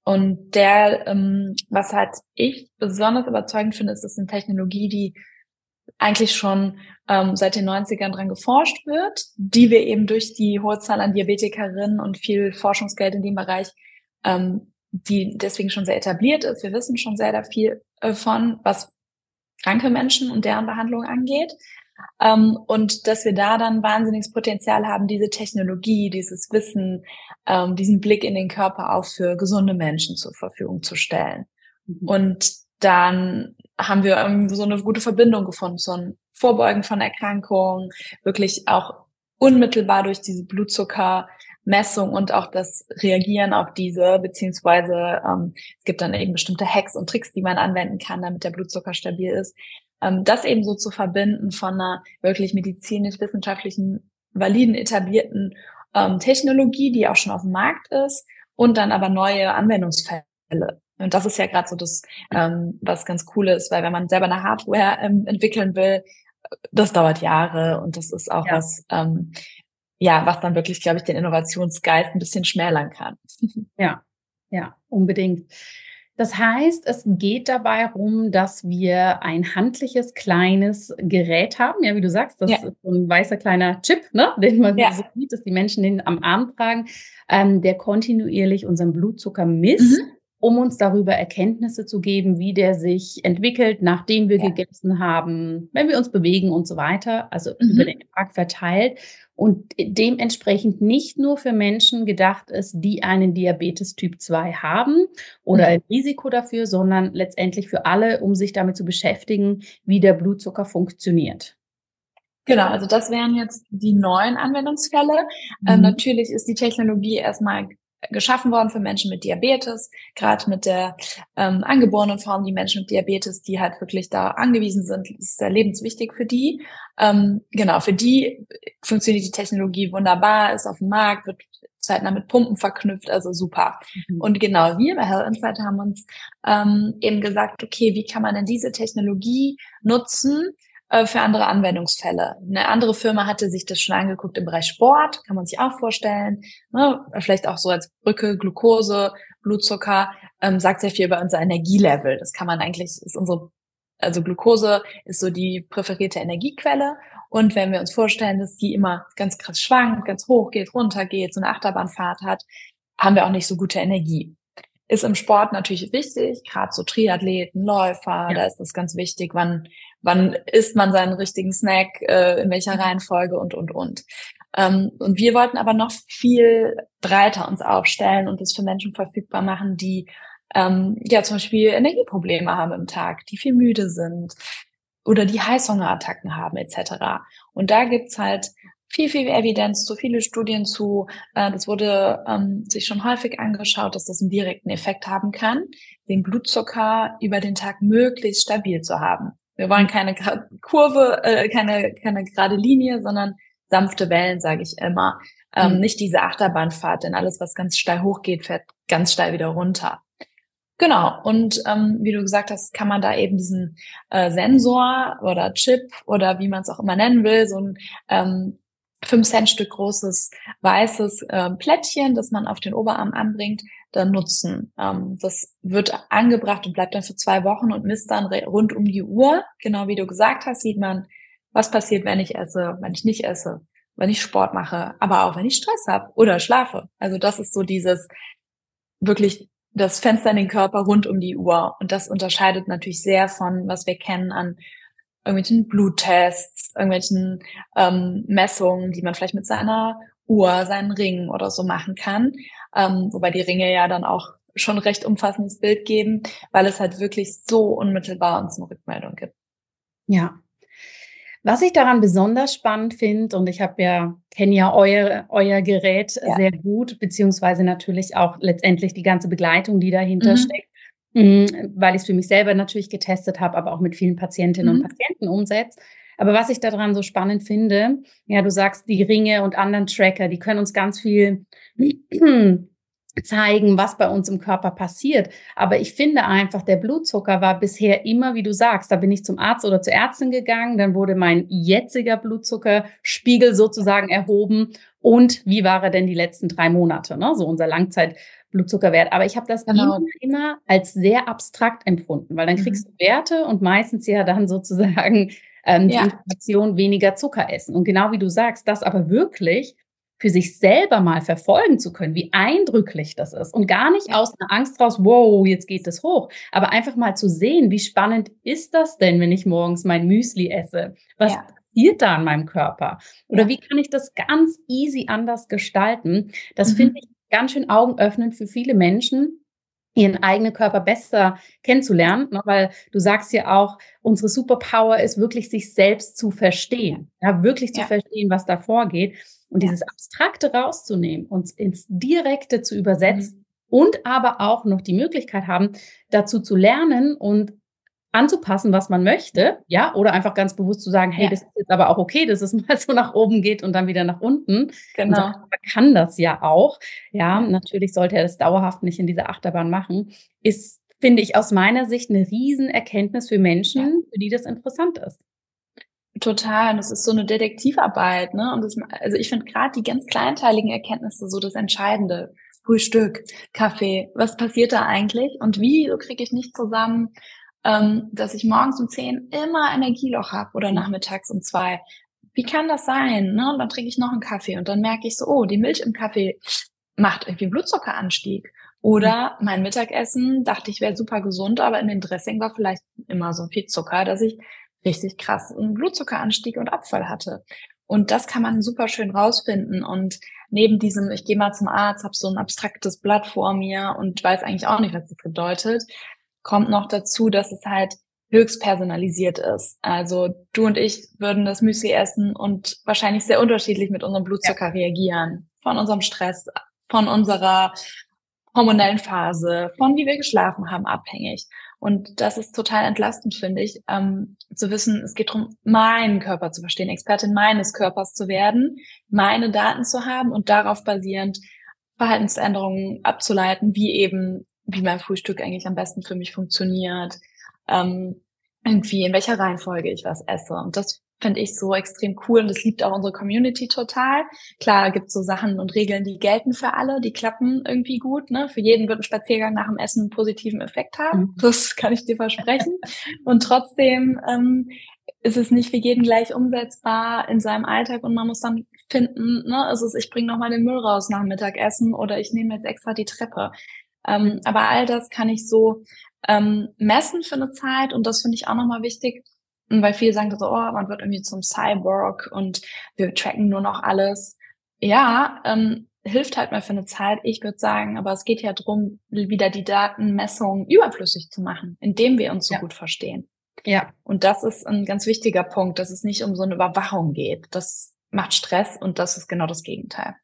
S2: Und der, ähm, was halt ich besonders überzeugend finde, ist, dass eine Technologie, die eigentlich schon ähm, seit den 90ern dran geforscht wird, die wir eben durch die hohe Zahl an Diabetikerinnen und viel Forschungsgeld in dem Bereich, ähm, die deswegen schon sehr etabliert ist. Wir wissen schon sehr viel äh, von, was kranke Menschen und deren Behandlung angeht. Ähm, und dass wir da dann wahnsinniges Potenzial haben, diese Technologie, dieses Wissen, ähm, diesen Blick in den Körper auch für gesunde Menschen zur Verfügung zu stellen. Mhm. Und dann haben wir irgendwie so eine gute Verbindung gefunden, so ein Vorbeugen von Erkrankungen, wirklich auch unmittelbar durch diese Blutzuckermessung und auch das Reagieren auf diese, beziehungsweise ähm, es gibt dann eben bestimmte Hacks und Tricks, die man anwenden kann, damit der Blutzucker stabil ist ähm, das eben so zu verbinden von einer wirklich medizinisch-wissenschaftlichen, validen, etablierten ähm, Technologie, die auch schon auf dem Markt ist, und dann aber neue Anwendungsfälle. Und das ist ja gerade so das, ähm, was ganz cool ist, weil wenn man selber eine Hardware ähm, entwickeln will, das dauert Jahre und das ist auch ja. was, ähm, ja, was dann wirklich, glaube ich, den Innovationsgeist ein bisschen schmälern kann.
S1: Ja, ja, unbedingt. Das heißt, es geht dabei darum, dass wir ein handliches kleines Gerät haben. Ja, wie du sagst, das ja. ist so ein weißer kleiner Chip, ne, den man ja. so sieht, dass die Menschen den am Arm tragen, ähm, der kontinuierlich unseren Blutzucker misst. Mhm um uns darüber Erkenntnisse zu geben, wie der sich entwickelt, nachdem wir ja. gegessen haben, wenn wir uns bewegen und so weiter, also mhm. über den Tag verteilt und dementsprechend nicht nur für Menschen gedacht ist, die einen Diabetes Typ 2 haben oder mhm. ein Risiko dafür, sondern letztendlich für alle, um sich damit zu beschäftigen, wie der Blutzucker funktioniert.
S2: Genau, also das wären jetzt die neuen Anwendungsfälle. Ähm, mhm. Ähm, natürlich ist die Technologie erstmal geschaffen worden für Menschen mit Diabetes, gerade mit der ähm, angeborenen Form, die Menschen mit Diabetes, die halt wirklich da angewiesen sind, ist sehr lebenswichtig für die. Ähm, genau, für die funktioniert die Technologie wunderbar, ist auf dem Markt, wird zeitnah mit Pumpen verknüpft, also super. Mhm. Und genau, wir bei Health Insight haben uns ähm, eben gesagt, okay, wie kann man denn diese Technologie nutzen, äh, für andere Anwendungsfälle. Eine andere Firma hatte sich das schon angeguckt im Bereich Sport, kann man sich auch vorstellen. Ne? Vielleicht auch so als Brücke, Glucose, Blutzucker, ähm, sagt sehr viel über unser Energielevel. Das kann man eigentlich, ist unsere, also Glucose ist so die präferierte Energiequelle. Und wenn wir uns vorstellen, dass die immer ganz krass schwankt, ganz hoch geht, runter geht, so eine Achterbahnfahrt hat, haben wir auch nicht so gute Energie. Ist im Sport natürlich wichtig, gerade so Triathleten, Läufer, ja. da ist das ganz wichtig, wann wann isst man seinen richtigen Snack, äh, in welcher mhm. Reihenfolge und, und, und. Ähm, und wir wollten aber noch viel breiter uns aufstellen und das für Menschen verfügbar machen, die ähm, ja zum Beispiel Energieprobleme haben im Tag, die viel müde sind oder die Heißhungerattacken haben etc. Und da gibt's halt viel, viel Evidenz zu, viele Studien zu. Äh, das wurde ähm, sich schon häufig angeschaut, dass das einen direkten Effekt haben kann, den Blutzucker über den Tag möglichst stabil zu haben. Wir wollen keine Kurve, äh, keine, keine gerade Linie, sondern sanfte Wellen, sage ich immer. Ähm, mhm. Nicht diese Achterbahnfahrt, denn alles, was ganz steil hochgeht, fährt ganz steil wieder runter. Genau. Und ähm, wie du gesagt hast, kann man da eben diesen äh, Sensor oder Chip oder wie man es auch immer nennen will, so ein ähm, 5 Cent Stück großes weißes äh, Plättchen, das man auf den Oberarm anbringt, dann nutzen. Ähm, das wird angebracht und bleibt dann für zwei Wochen und misst dann rund um die Uhr. Genau wie du gesagt hast, sieht man, was passiert, wenn ich esse, wenn ich nicht esse, wenn ich Sport mache, aber auch wenn ich Stress habe oder schlafe. Also das ist so dieses wirklich das Fenster in den Körper rund um die Uhr. Und das unterscheidet natürlich sehr von, was wir kennen an irgendwelchen Bluttests, irgendwelchen ähm, Messungen, die man vielleicht mit seiner Uhr, seinen Ring oder so machen kann. Ähm, wobei die Ringe ja dann auch schon recht umfassendes Bild geben, weil es halt wirklich so unmittelbar uns eine Rückmeldung gibt.
S1: Ja, was ich daran besonders spannend finde, und ich habe ja, kenne ja euer, euer Gerät ja. sehr gut, beziehungsweise natürlich auch letztendlich die ganze Begleitung, die dahinter mhm. steckt, mhm, weil ich es für mich selber natürlich getestet habe, aber auch mit vielen Patientinnen mhm. und Patienten umsetze. Aber was ich daran so spannend finde, ja, du sagst, die Ringe und anderen Tracker, die können uns ganz viel zeigen, was bei uns im Körper passiert. Aber ich finde einfach, der Blutzucker war bisher immer, wie du sagst, da bin ich zum Arzt oder zur Ärztin gegangen, dann wurde mein jetziger Blutzuckerspiegel sozusagen erhoben und wie war er denn die letzten drei Monate, ne? so unser Langzeitblutzuckerwert. Aber ich habe das genau. immer, immer als sehr abstrakt empfunden, weil dann kriegst mhm. du Werte und meistens ja dann sozusagen ähm, ja. die Information weniger Zucker essen. Und genau wie du sagst, das aber wirklich für sich selber mal verfolgen zu können, wie eindrücklich das ist und gar nicht aus einer Angst raus, wow, jetzt geht es hoch, aber einfach mal zu sehen, wie spannend ist das denn, wenn ich morgens mein Müsli esse? Was ja. passiert da an meinem Körper? Oder ja. wie kann ich das ganz easy anders gestalten? Das mhm. finde ich ganz schön augenöffnend für viele Menschen, ihren eigenen Körper besser kennenzulernen, ne? weil du sagst ja auch, unsere Superpower ist wirklich, sich selbst zu verstehen, ja, wirklich zu ja. verstehen, was da vorgeht. Und ja. dieses Abstrakte rauszunehmen und ins Direkte zu übersetzen mhm. und aber auch noch die Möglichkeit haben, dazu zu lernen und anzupassen, was man möchte, ja, oder einfach ganz bewusst zu sagen, hey, ja. das ist jetzt aber auch okay, dass es mal so nach oben geht und dann wieder nach unten. Genau. man kann das ja auch. Ja, natürlich sollte er das dauerhaft nicht in dieser Achterbahn machen. Ist, finde ich, aus meiner Sicht eine Riesenerkenntnis für Menschen, ja. für die das interessant ist.
S2: Total, und das ist so eine Detektivarbeit, ne? Und das, also ich finde gerade die ganz kleinteiligen Erkenntnisse so das Entscheidende. Frühstück, Kaffee, was passiert da eigentlich? Und wie so kriege ich nicht zusammen, ähm, dass ich morgens um zehn immer Energieloch habe oder nachmittags um zwei? Wie kann das sein? Ne? Und dann trinke ich noch einen Kaffee und dann merke ich so, oh, die Milch im Kaffee macht irgendwie Blutzuckeranstieg. Oder mein Mittagessen dachte ich wäre super gesund, aber in dem Dressing war vielleicht immer so viel Zucker, dass ich richtig krass einen Blutzuckeranstieg und Abfall hatte. Und das kann man super schön rausfinden. Und neben diesem, ich gehe mal zum Arzt, habe so ein abstraktes Blatt vor mir und weiß eigentlich auch nicht, was das bedeutet, kommt noch dazu, dass es halt höchst personalisiert ist. Also du und ich würden das Müsli essen und wahrscheinlich sehr unterschiedlich mit unserem Blutzucker ja. reagieren. Von unserem Stress, von unserer hormonellen Phase, von wie wir geschlafen haben, abhängig. Und das ist total entlastend, finde ich, ähm, zu wissen, es geht darum, meinen Körper zu verstehen, Expertin meines Körpers zu werden, meine Daten zu haben und darauf basierend Verhaltensänderungen abzuleiten, wie eben, wie mein Frühstück eigentlich am besten für mich funktioniert, ähm, irgendwie in welcher Reihenfolge ich was esse. Und das finde ich so extrem cool und das liebt auch unsere Community total. Klar gibt es so Sachen und Regeln, die gelten für alle, die klappen irgendwie gut. Ne? Für jeden wird ein Spaziergang nach dem Essen einen positiven Effekt haben. Mhm. Das kann ich dir versprechen. und trotzdem ähm, ist es nicht für jeden gleich umsetzbar in seinem Alltag und man muss dann finden, ne, ist es, ich bringe nochmal den Müll raus nach dem Mittagessen oder ich nehme jetzt extra die Treppe. Ähm, aber all das kann ich so ähm, messen für eine Zeit und das finde ich auch nochmal wichtig und weil viele sagen so, oh, man wird irgendwie zum Cyborg und wir tracken nur noch alles. Ja, ähm, hilft halt mal für eine Zeit. Ich würde sagen, aber es geht ja darum, wieder die Datenmessung überflüssig zu machen, indem wir uns so ja. gut verstehen. Ja. Und das ist ein ganz wichtiger Punkt, dass es nicht um so eine Überwachung geht. Das macht Stress und das ist genau das Gegenteil.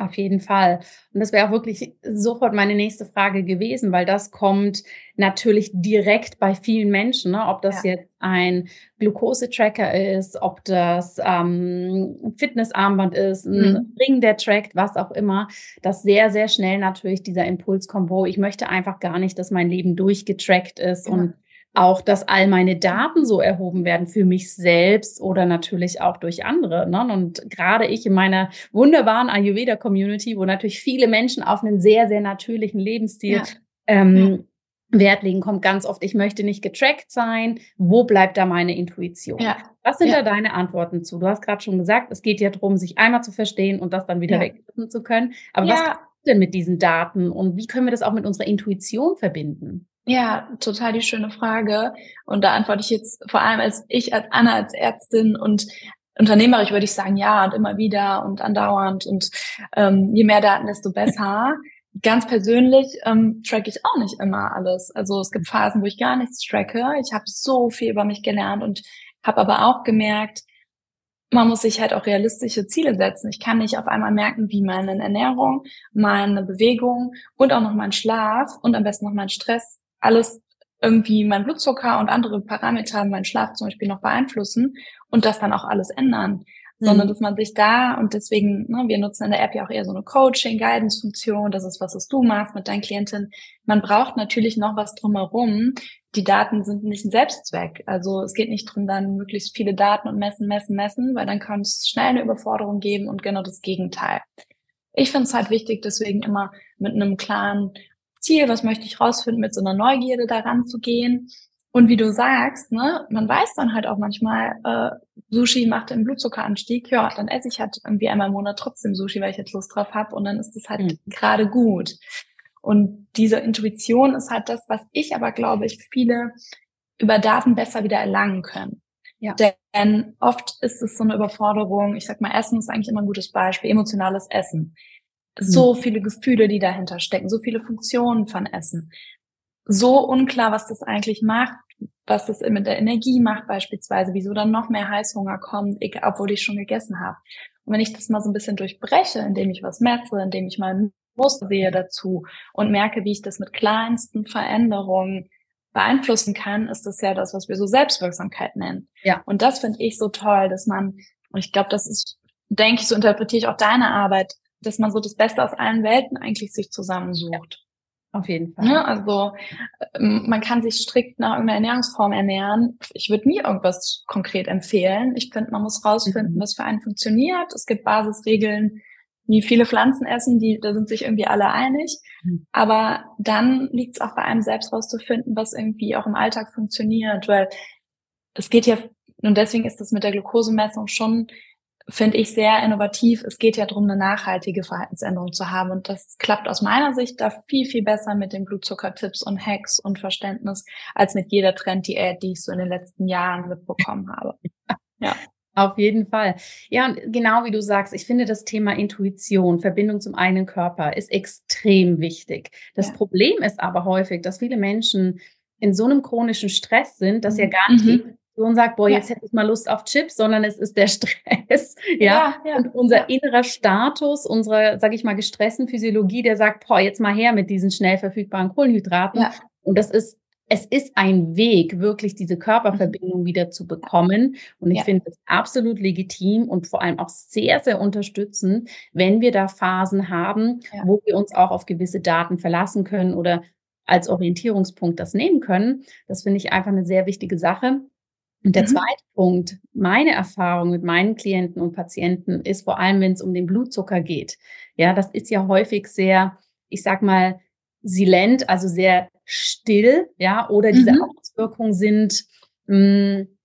S1: Auf jeden Fall. Und das wäre auch wirklich sofort meine nächste Frage gewesen, weil das kommt natürlich direkt bei vielen Menschen, ne? ob das ja. jetzt ein Glucose-Tracker ist, ob das ähm, Fitnessarmband ist, ein mhm. Ring, der trackt, was auch immer, dass sehr, sehr schnell natürlich dieser Impuls kommt, wo ich möchte einfach gar nicht, dass mein Leben durchgetrackt ist ja. und auch, dass all meine Daten so erhoben werden für mich selbst oder natürlich auch durch andere. Ne? Und gerade ich in meiner wunderbaren Ayurveda-Community, wo natürlich viele Menschen auf einen sehr, sehr natürlichen Lebensstil ja. Ähm, ja. Wert legen, kommt ganz oft, ich möchte nicht getrackt sein. Wo bleibt da meine Intuition? Ja. Was sind ja. da deine Antworten zu? Du hast gerade schon gesagt, es geht ja darum, sich einmal zu verstehen und das dann wieder ja. weglassen zu können. Aber was denn mit diesen Daten und wie können wir das auch mit unserer Intuition verbinden?
S2: Ja, total die schöne Frage. Und da antworte ich jetzt vor allem als ich, als Anna, als Ärztin und unternehmerisch würde ich sagen, ja, und immer wieder und andauernd und ähm, je mehr Daten, desto besser. Ganz persönlich ähm, tracke ich auch nicht immer alles. Also es gibt Phasen, wo ich gar nichts tracke. Ich habe so viel über mich gelernt und habe aber auch gemerkt, man muss sich halt auch realistische Ziele setzen. Ich kann nicht auf einmal merken, wie meine Ernährung, meine Bewegung und auch noch mein Schlaf und am besten noch mein Stress alles irgendwie mein Blutzucker und andere Parameter, mein Schlaf zum Beispiel noch beeinflussen und das dann auch alles ändern sondern mhm. dass man sich da und deswegen, ne, wir nutzen in der App ja auch eher so eine Coaching, Guidance-Funktion, das ist was, was du machst mit deinen Klientinnen. Man braucht natürlich noch was drumherum. Die Daten sind nicht ein Selbstzweck. Also es geht nicht darum, dann möglichst viele Daten und messen, messen, messen, weil dann kann es schnell eine Überforderung geben und genau das Gegenteil. Ich finde es halt wichtig, deswegen immer mit einem klaren Ziel, was möchte ich rausfinden, mit so einer Neugierde daran zu gehen und wie du sagst, ne, man weiß dann halt auch manchmal, äh, Sushi macht den Blutzuckeranstieg, ja, dann esse ich halt irgendwie einmal im Monat trotzdem Sushi, weil ich jetzt Lust drauf habe und dann ist es halt mhm. gerade gut. Und diese Intuition ist halt das, was ich aber glaube ich viele über Daten besser wieder erlangen können. Ja. Denn oft ist es so eine Überforderung. Ich sag mal, Essen ist eigentlich immer ein gutes Beispiel, emotionales Essen. So mhm. viele Gefühle, die dahinter stecken, so viele Funktionen von Essen so unklar, was das eigentlich macht, was das mit der Energie macht beispielsweise, wieso dann noch mehr Heißhunger kommt, obwohl ich schon gegessen habe. Und wenn ich das mal so ein bisschen durchbreche, indem ich was messe, indem ich mal Muster sehe dazu und merke, wie ich das mit kleinsten Veränderungen beeinflussen kann, ist das ja das, was wir so Selbstwirksamkeit nennen. Ja. Und das finde ich so toll, dass man, und ich glaube, das ist, denke ich, so interpretiere ich auch deine Arbeit, dass man so das Beste aus allen Welten eigentlich sich zusammensucht.
S1: Auf jeden Fall.
S2: Ja, also ähm, man kann sich strikt nach irgendeiner Ernährungsform ernähren. Ich würde nie irgendwas konkret empfehlen. Ich finde, man muss rausfinden, mhm. was für einen funktioniert. Es gibt Basisregeln, wie viele Pflanzen essen, die, da sind sich irgendwie alle einig. Mhm. Aber dann liegt es auch bei einem selbst rauszufinden, was irgendwie auch im Alltag funktioniert, weil es geht ja, und deswegen ist das mit der Glukosemessung schon finde ich sehr innovativ. Es geht ja darum, eine nachhaltige Verhaltensänderung zu haben. Und das klappt aus meiner Sicht da viel, viel besser mit den Blutzuckertipps und Hacks und Verständnis als mit jeder Trenddiät, die ich so in den letzten Jahren mitbekommen habe.
S1: Ja. Auf jeden Fall. Ja, und genau wie du sagst, ich finde das Thema Intuition, Verbindung zum eigenen Körper ist extrem wichtig. Das ja. Problem ist aber häufig, dass viele Menschen in so einem chronischen Stress sind, dass mhm. ja gar nicht mhm. Sohn sagt, boah, jetzt hätte ich mal Lust auf Chips, sondern es ist der Stress, ja, ja, ja und unser innerer Status, unsere, sag ich mal, gestressten Physiologie, der sagt, boah, jetzt mal her mit diesen schnell verfügbaren Kohlenhydraten. Und das ist, es ist ein Weg, wirklich diese Körperverbindung wieder zu bekommen. Und ich finde es absolut legitim und vor allem auch sehr, sehr unterstützend, wenn wir da Phasen haben, wo wir uns auch auf gewisse Daten verlassen können oder als Orientierungspunkt das nehmen können. Das finde ich einfach eine sehr wichtige Sache. Und der mhm. zweite Punkt, meine Erfahrung mit meinen Klienten und Patienten ist vor allem, wenn es um den Blutzucker geht. Ja, das ist ja häufig sehr, ich sag mal, silent, also sehr still, ja, oder diese mhm. Auswirkungen sind, mh, hm,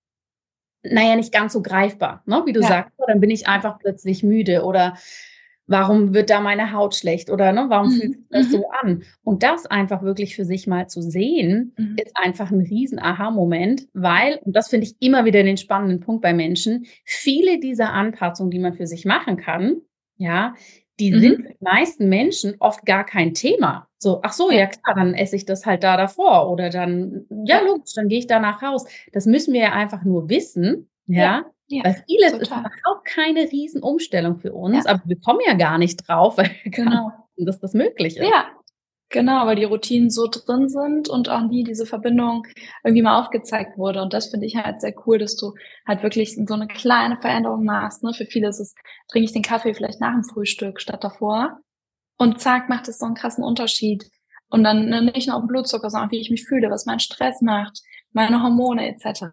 S1: naja, nicht ganz so greifbar, ne? wie du ja. sagst, dann bin ich einfach plötzlich müde oder warum wird da meine Haut schlecht oder ne, warum mhm. fühlt sich das so mhm. an? Und das einfach wirklich für sich mal zu sehen, mhm. ist einfach ein riesen Aha-Moment, weil, und das finde ich immer wieder den spannenden Punkt bei Menschen, viele dieser Anpassungen, die man für sich machen kann, ja, die mhm. sind für die meisten Menschen oft gar kein Thema. So, ach so, ja klar, dann esse ich das halt da davor oder dann, ja logisch, dann gehe ich danach raus. Das müssen wir ja einfach nur wissen, ja, ja ja, weil vieles total. ist überhaupt keine Riesenumstellung für uns, ja. aber wir kommen ja gar nicht drauf, weil genau. dass das möglich ist.
S2: Ja, genau, weil die Routinen so drin sind und auch nie diese Verbindung irgendwie mal aufgezeigt wurde. Und das finde ich halt sehr cool, dass du halt wirklich so eine kleine Veränderung machst. Ne? Für viele ist es, trinke ich den Kaffee vielleicht nach dem Frühstück statt davor. Und zack, macht es so einen krassen Unterschied. Und dann ne, nicht nur auf den Blutzucker, sondern wie ich mich fühle, was mein Stress macht, meine Hormone etc.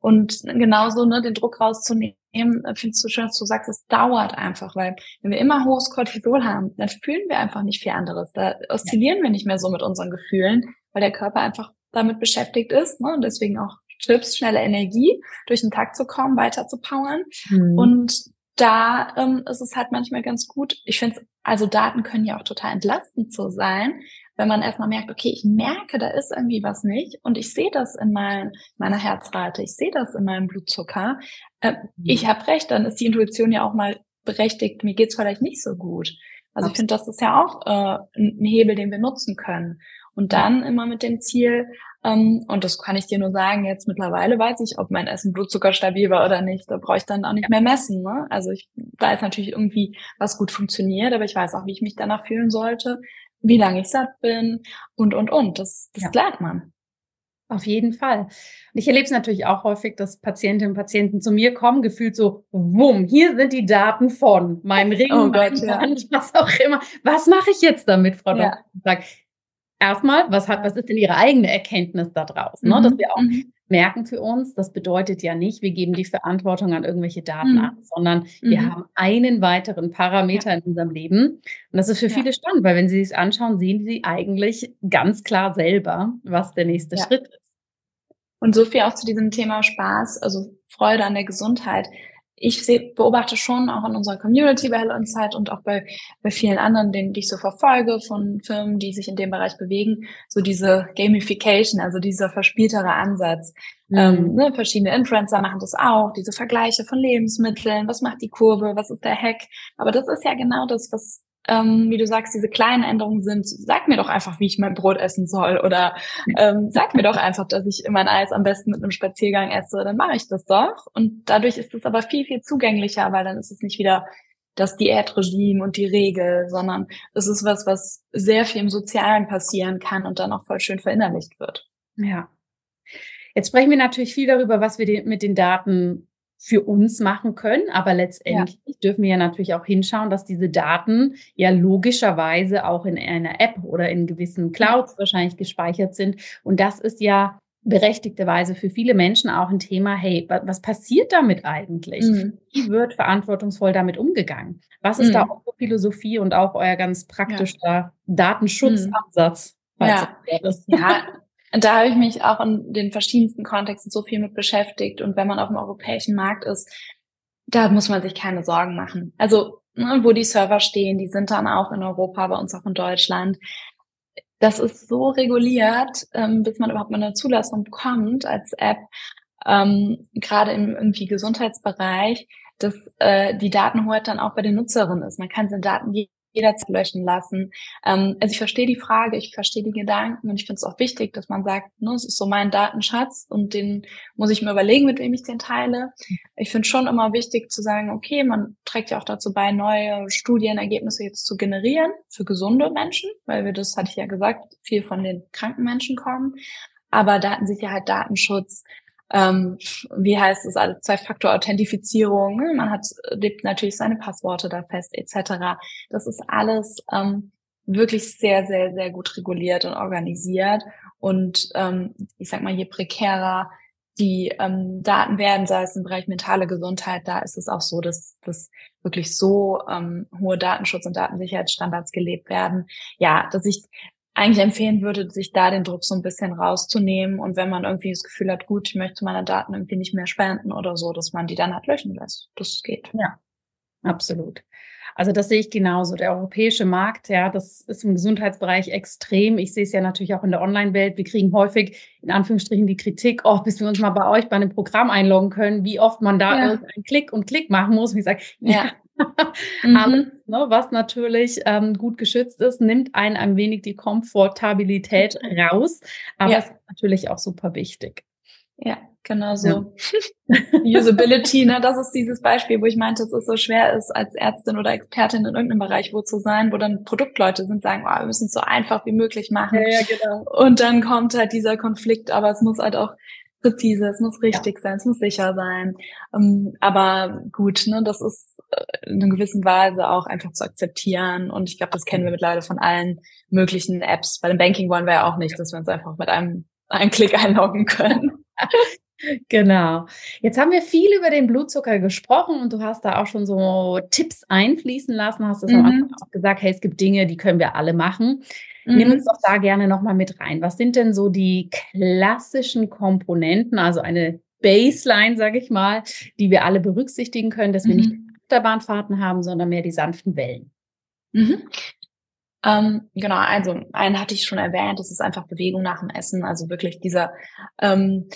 S2: Und genauso ne, den Druck rauszunehmen, äh, findest du schön, dass du sagst, es dauert einfach, weil wenn wir immer hohes Cortisol haben, dann fühlen wir einfach nicht viel anderes. Da oszillieren ja. wir nicht mehr so mit unseren Gefühlen, weil der Körper einfach damit beschäftigt ist ne, und deswegen auch Chips, schnelle Energie, durch den Tag zu kommen, weiter zu powern. Mhm. Und da ähm, ist es halt manchmal ganz gut. Ich finde, also Daten können ja auch total entlastend so sein, wenn man erstmal merkt, okay, ich merke, da ist irgendwie was nicht und ich sehe das in mein, meiner Herzrate, ich sehe das in meinem Blutzucker. Äh, mhm. Ich habe recht, dann ist die Intuition ja auch mal berechtigt, mir geht's vielleicht nicht so gut. Also Absolut. ich finde, das ist ja auch äh, ein Hebel, den wir nutzen können. Und dann immer mit dem Ziel, ähm, und das kann ich dir nur sagen, jetzt mittlerweile weiß ich, ob mein Essen Blutzucker stabil war oder nicht. Da brauche ich dann auch nicht mehr messen. Ne? Also ich weiß natürlich irgendwie, was gut funktioniert, aber ich weiß auch, wie ich mich danach fühlen sollte, wie lange ich satt bin und, und, und. Das, das ja. lernt man.
S1: Auf jeden Fall. Und ich erlebe es natürlich auch häufig, dass Patientinnen und Patienten zu mir kommen, gefühlt so, wumm, hier sind die Daten von meinem Ring, oh Gott, ja. was auch immer. Was mache ich jetzt damit, Frau ja. Doktor? erstmal, was hat, was ist denn Ihre eigene Erkenntnis da draus? Ne? Dass mhm, wir auch mhm. Merken für uns, das bedeutet ja nicht, wir geben die Verantwortung an irgendwelche Daten mhm. ab, sondern wir mhm. haben einen weiteren Parameter ja. in unserem Leben. Und das ist für ja. viele spannend, weil wenn Sie es anschauen, sehen Sie eigentlich ganz klar selber, was der nächste ja. Schritt ist.
S2: Und so viel auch zu diesem Thema Spaß, also Freude an der Gesundheit ich seh, beobachte schon auch in unserer Community bei Hello Insight und auch bei, bei vielen anderen, denen, die ich so verfolge, von Firmen, die sich in dem Bereich bewegen, so diese Gamification, also dieser verspieltere Ansatz. Mhm. Ähm, ne, verschiedene Influencer machen das auch, diese Vergleiche von Lebensmitteln, was macht die Kurve, was ist der Hack. Aber das ist ja genau das, was ähm, wie du sagst, diese kleinen Änderungen sind, sag mir doch einfach, wie ich mein Brot essen soll oder ähm, sag mir doch einfach, dass ich immer ein Eis am besten mit einem Spaziergang esse, dann mache ich das doch. Und dadurch ist es aber viel, viel zugänglicher, weil dann ist es nicht wieder das Diätregime und die Regel, sondern es ist was, was sehr viel im Sozialen passieren kann und dann auch voll schön verinnerlicht wird.
S1: Ja. Jetzt sprechen wir natürlich viel darüber, was wir mit den Daten für uns machen können. Aber letztendlich ja. dürfen wir ja natürlich auch hinschauen, dass diese Daten ja logischerweise auch in einer App oder in gewissen Clouds wahrscheinlich gespeichert sind. Und das ist ja berechtigterweise für viele Menschen auch ein Thema, hey, was passiert damit eigentlich? Mhm. Wie wird verantwortungsvoll damit umgegangen? Was ist mhm. da eure Philosophie und auch euer ganz praktischer ja. Datenschutzansatz?
S2: Ja. ja, da habe ich mich auch in den verschiedensten Kontexten so viel mit beschäftigt. Und wenn man auf dem europäischen Markt ist, da muss man sich keine Sorgen machen. Also, ne, wo die Server stehen, die sind dann auch in Europa, bei uns auch in Deutschland. Das ist so reguliert, ähm, bis man überhaupt mal eine Zulassung bekommt als App, ähm, gerade im irgendwie Gesundheitsbereich, dass äh, die Datenhoheit dann auch bei den Nutzerinnen ist. Man kann seine Daten jederzeit löschen lassen. Ähm, also ich verstehe die Frage, ich verstehe die Gedanken und ich finde es auch wichtig, dass man sagt, ne, es ist so mein Datenschatz und den muss ich mir überlegen, mit wem ich den teile. Ich finde schon immer wichtig zu sagen, okay, man trägt ja auch dazu bei, neue Studienergebnisse jetzt zu generieren für gesunde Menschen, weil wir das, hatte ich ja gesagt, viel von den kranken Menschen kommen. Aber Datensicherheit, Datenschutz, ähm, wie heißt es alles, Zwei-Faktor-Authentifizierung, man hat, lebt natürlich seine Passworte da fest, etc. Das ist alles ähm, wirklich sehr, sehr, sehr gut reguliert und organisiert. Und ähm, ich sag mal, je prekärer die ähm, Daten werden, sei es im Bereich mentale Gesundheit, da ist es auch so, dass, dass wirklich so ähm, hohe Datenschutz- und Datensicherheitsstandards gelebt werden. Ja, dass ich eigentlich empfehlen würde, sich da den Druck so ein bisschen rauszunehmen und wenn man irgendwie das Gefühl hat, gut, ich möchte meine Daten irgendwie nicht mehr spenden oder so, dass man die dann halt löschen lässt. Das geht.
S1: Ja, absolut. Also das sehe ich genauso. Der europäische Markt, ja, das ist im Gesundheitsbereich extrem. Ich sehe es ja natürlich auch in der Online-Welt. Wir kriegen häufig in Anführungsstrichen die Kritik, oh, bis wir uns mal bei euch bei einem Programm einloggen können, wie oft man da ja. einen Klick und Klick machen muss. Und ich sage, ja, mhm. Alles, ne, was natürlich ähm, gut geschützt ist, nimmt einen ein wenig die Komfortabilität raus. Aber ja. ist natürlich auch super wichtig.
S2: Ja, genau so. Ja. Usability, ne, das ist dieses Beispiel, wo ich meinte, dass es so schwer ist, als Ärztin oder Expertin in irgendeinem Bereich wo zu sein, wo dann Produktleute sind, sagen, oh, wir müssen es so einfach wie möglich machen. Ja, ja, genau. Und dann kommt halt dieser Konflikt, aber es muss halt auch präzise, es muss richtig ja. sein, es muss sicher sein. Um, ähm, aber gut, ne, das ist in einer gewissen Weise auch einfach zu akzeptieren. Und ich glaube, das kennen wir mittlerweile von allen möglichen Apps. Bei dem Banking wollen wir ja auch nicht, dass wir uns einfach mit einem, einem Klick einloggen können.
S1: Genau. Jetzt haben wir viel über den Blutzucker gesprochen und du hast da auch schon so Tipps einfließen lassen, hast es mhm. auch gesagt, hey, es gibt Dinge, die können wir alle machen. Mhm. Nimm uns doch da gerne nochmal mit rein. Was sind denn so die klassischen Komponenten, also eine Baseline, sage ich mal, die wir alle berücksichtigen können, dass wir mhm. nicht Achterbahnfahrten haben, sondern mehr die sanften Wellen.
S2: Mhm. Ähm, genau, also einen hatte ich schon erwähnt, das ist einfach Bewegung nach dem Essen, also wirklich dieser ähm,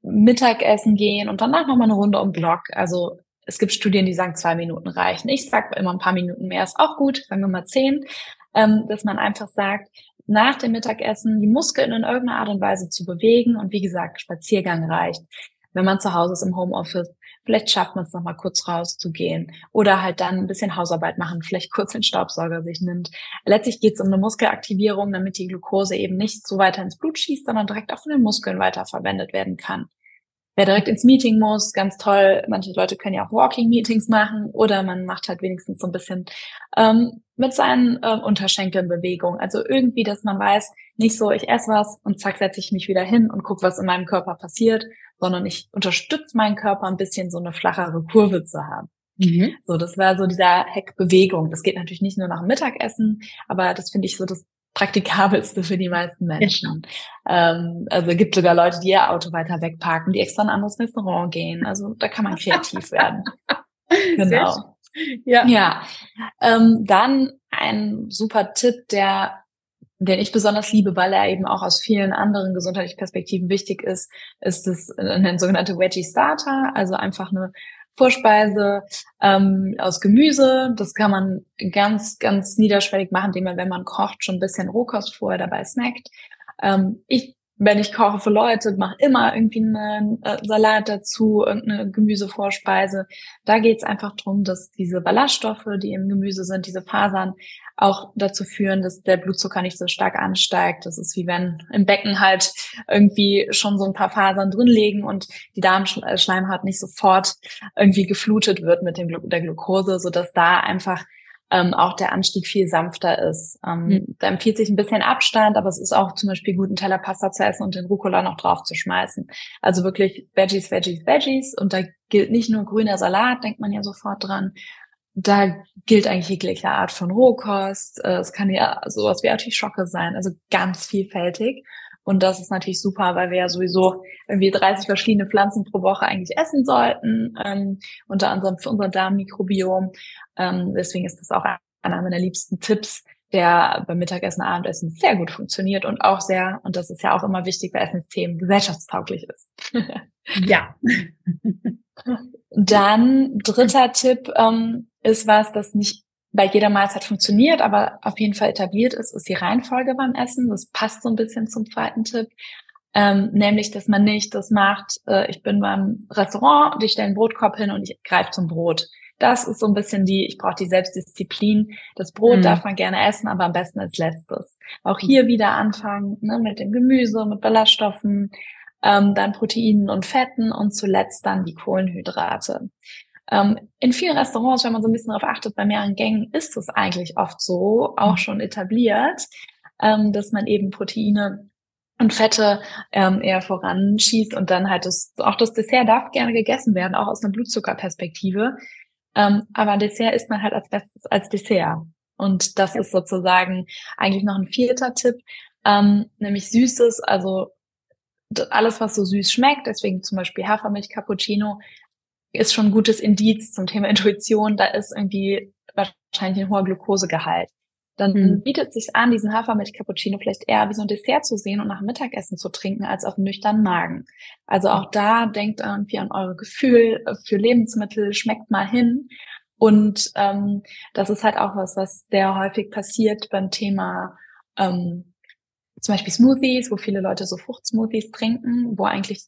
S2: Mittagessen gehen und danach nochmal eine Runde um Block. Also es gibt Studien, die sagen, zwei Minuten reichen. Ich sage immer ein paar Minuten mehr ist auch gut, sagen wir mal zehn, ähm, dass man einfach sagt, nach dem Mittagessen die Muskeln in irgendeiner Art und Weise zu bewegen und wie gesagt, Spaziergang reicht. Wenn man zu Hause ist im Homeoffice, Vielleicht schafft man es noch mal kurz rauszugehen oder halt dann ein bisschen Hausarbeit machen, vielleicht kurz den Staubsauger sich nimmt. Letztlich geht es um eine Muskelaktivierung, damit die Glucose eben nicht so weiter ins Blut schießt, sondern direkt auch von den Muskeln weiterverwendet werden kann. Wer direkt ins Meeting muss, ganz toll. Manche Leute können ja auch Walking-Meetings machen oder man macht halt wenigstens so ein bisschen ähm, mit seinen äh, Unterschenkeln Bewegung. Also irgendwie, dass man weiß, nicht so, ich esse was und zack, setze ich mich wieder hin und gucke, was in meinem Körper passiert, sondern ich unterstütze meinen Körper ein bisschen so eine flachere Kurve zu haben. Mhm. So, das war so dieser Heckbewegung. Das geht natürlich nicht nur nach dem Mittagessen, aber das finde ich so das praktikabelste für die meisten Menschen. Ja. Ähm, also gibt sogar Leute, die ihr Auto weiter wegparken, die extra in ein anderes Restaurant gehen. Also da kann man kreativ werden. Genau. Ja. Ja. Ähm, dann ein super Tipp, der den ich besonders liebe, weil er eben auch aus vielen anderen gesundheitlichen Perspektiven wichtig ist, ist das ein sogenannte Veggie Starter, also einfach eine Vorspeise ähm, aus Gemüse. Das kann man ganz, ganz niederschwellig machen, indem man, wenn man kocht, schon ein bisschen Rohkost vorher dabei snackt. Ähm, ich wenn ich koche für Leute, mache immer irgendwie einen äh, Salat dazu, irgendeine Gemüsevorspeise. Da geht es einfach drum, dass diese Ballaststoffe, die im Gemüse sind, diese Fasern, auch dazu führen, dass der Blutzucker nicht so stark ansteigt. Das ist wie wenn im Becken halt irgendwie schon so ein paar Fasern drin liegen und die Darmschleimhaut nicht sofort irgendwie geflutet wird mit dem, der Glucose, sodass da einfach ähm, auch der Anstieg viel sanfter ist. Ähm, mhm. Da empfiehlt sich ein bisschen Abstand, aber es ist auch zum Beispiel gut, einen Teller Pasta zu essen und den Rucola noch drauf zu schmeißen. Also wirklich Veggies, Veggies, Veggies. Und da gilt nicht nur grüner Salat, denkt man ja sofort dran. Da gilt eigentlich jegliche Art von Rohkost. Äh, es kann ja sowas wie Artischocke sein, also ganz vielfältig. Und das ist natürlich super, weil wir ja sowieso irgendwie 30 verschiedene Pflanzen pro Woche eigentlich essen sollten, ähm, unter anderem für unser Darmmikrobiom. Ähm, deswegen ist das auch einer meiner liebsten Tipps, der beim Mittagessen, Abendessen sehr gut funktioniert und auch sehr, und das ist ja auch immer wichtig bei Essensthemen, gesellschaftstauglich ist.
S1: ja.
S2: Dann dritter Tipp ähm, ist was, das nicht bei jeder Mahlzeit funktioniert, aber auf jeden Fall etabliert ist, ist die Reihenfolge beim Essen. Das passt so ein bisschen zum zweiten Tipp. Ähm, nämlich, dass man nicht das macht, äh, ich bin beim Restaurant und ich stelle einen Brotkorb hin und ich greife zum Brot. Das ist so ein bisschen die, ich brauche die Selbstdisziplin. Das Brot mhm. darf man gerne essen, aber am besten als letztes. Auch hier wieder anfangen ne, mit dem Gemüse, mit Ballaststoffen, ähm, dann Proteinen und Fetten und zuletzt dann die Kohlenhydrate. Ähm, in vielen Restaurants, wenn man so ein bisschen darauf achtet, bei mehreren Gängen ist es eigentlich oft so, auch mhm. schon etabliert, ähm, dass man eben Proteine und Fette ähm, eher voranschießt und dann halt das, auch das Dessert darf gerne gegessen werden, auch aus einer Blutzuckerperspektive. Ähm, aber Dessert isst man halt als bestes als Dessert. Und das ist sozusagen eigentlich noch ein vierter Tipp, ähm, nämlich Süßes, also alles, was so süß schmeckt, deswegen zum Beispiel Hafermilch Cappuccino, ist schon ein gutes Indiz zum Thema Intuition. Da ist irgendwie wahrscheinlich ein hoher Glukosegehalt. Dann hm. bietet es sich an, diesen Hafermilch-Cappuccino vielleicht eher wie so ein Dessert zu sehen und nach Mittagessen zu trinken, als auf einen nüchternen Magen. Also auch da denkt irgendwie an eure Gefühl für Lebensmittel, schmeckt mal hin. Und ähm, das ist halt auch was, was sehr häufig passiert beim Thema ähm, zum Beispiel Smoothies, wo viele Leute so Fruchtsmoothies trinken, wo eigentlich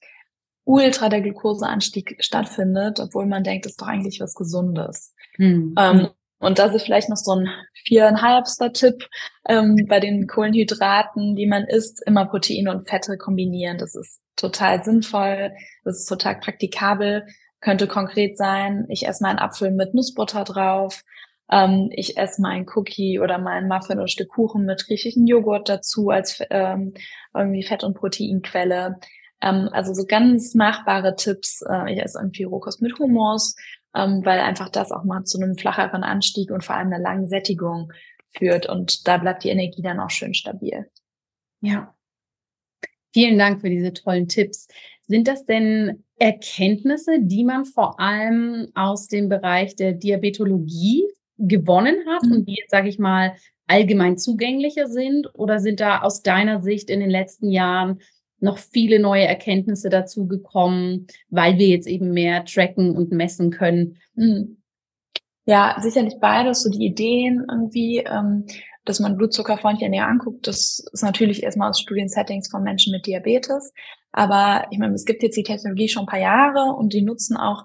S2: ultra der Glukoseanstieg stattfindet, obwohl man denkt, das ist doch eigentlich was Gesundes. Mhm. Ähm, und das ist vielleicht noch so ein viereinhalbster Tipp ähm, bei den Kohlenhydraten, die man isst, immer Proteine und Fette kombinieren. Das ist total sinnvoll, das ist total praktikabel, könnte konkret sein, ich esse mal einen Apfel mit Nussbutter drauf, ähm, ich esse mal einen Cookie oder mal einen Muffin oder ein Stück Kuchen mit griechischen Joghurt dazu als ähm, irgendwie Fett- und Proteinquelle. Ähm, also so ganz machbare Tipps. Äh, ich esse irgendwie Rohkost mit Hummus, ähm, weil einfach das auch mal zu einem flacheren Anstieg und vor allem einer langen Sättigung führt. Und da bleibt die Energie dann auch schön stabil.
S1: Ja. Vielen Dank für diese tollen Tipps. Sind das denn Erkenntnisse, die man vor allem aus dem Bereich der Diabetologie gewonnen hat mhm. und die jetzt, sage ich mal, allgemein zugänglicher sind? Oder sind da aus deiner Sicht in den letzten Jahren noch viele neue Erkenntnisse dazu gekommen, weil wir jetzt eben mehr tracken und messen können?
S2: Mhm. Ja, sicherlich beides, so die Ideen irgendwie, ähm, dass man blutzuckerfreundlich näher anguckt, das ist natürlich erstmal aus Studiensettings von Menschen mit Diabetes. Aber ich meine, es gibt jetzt die Technologie schon ein paar Jahre und die nutzen auch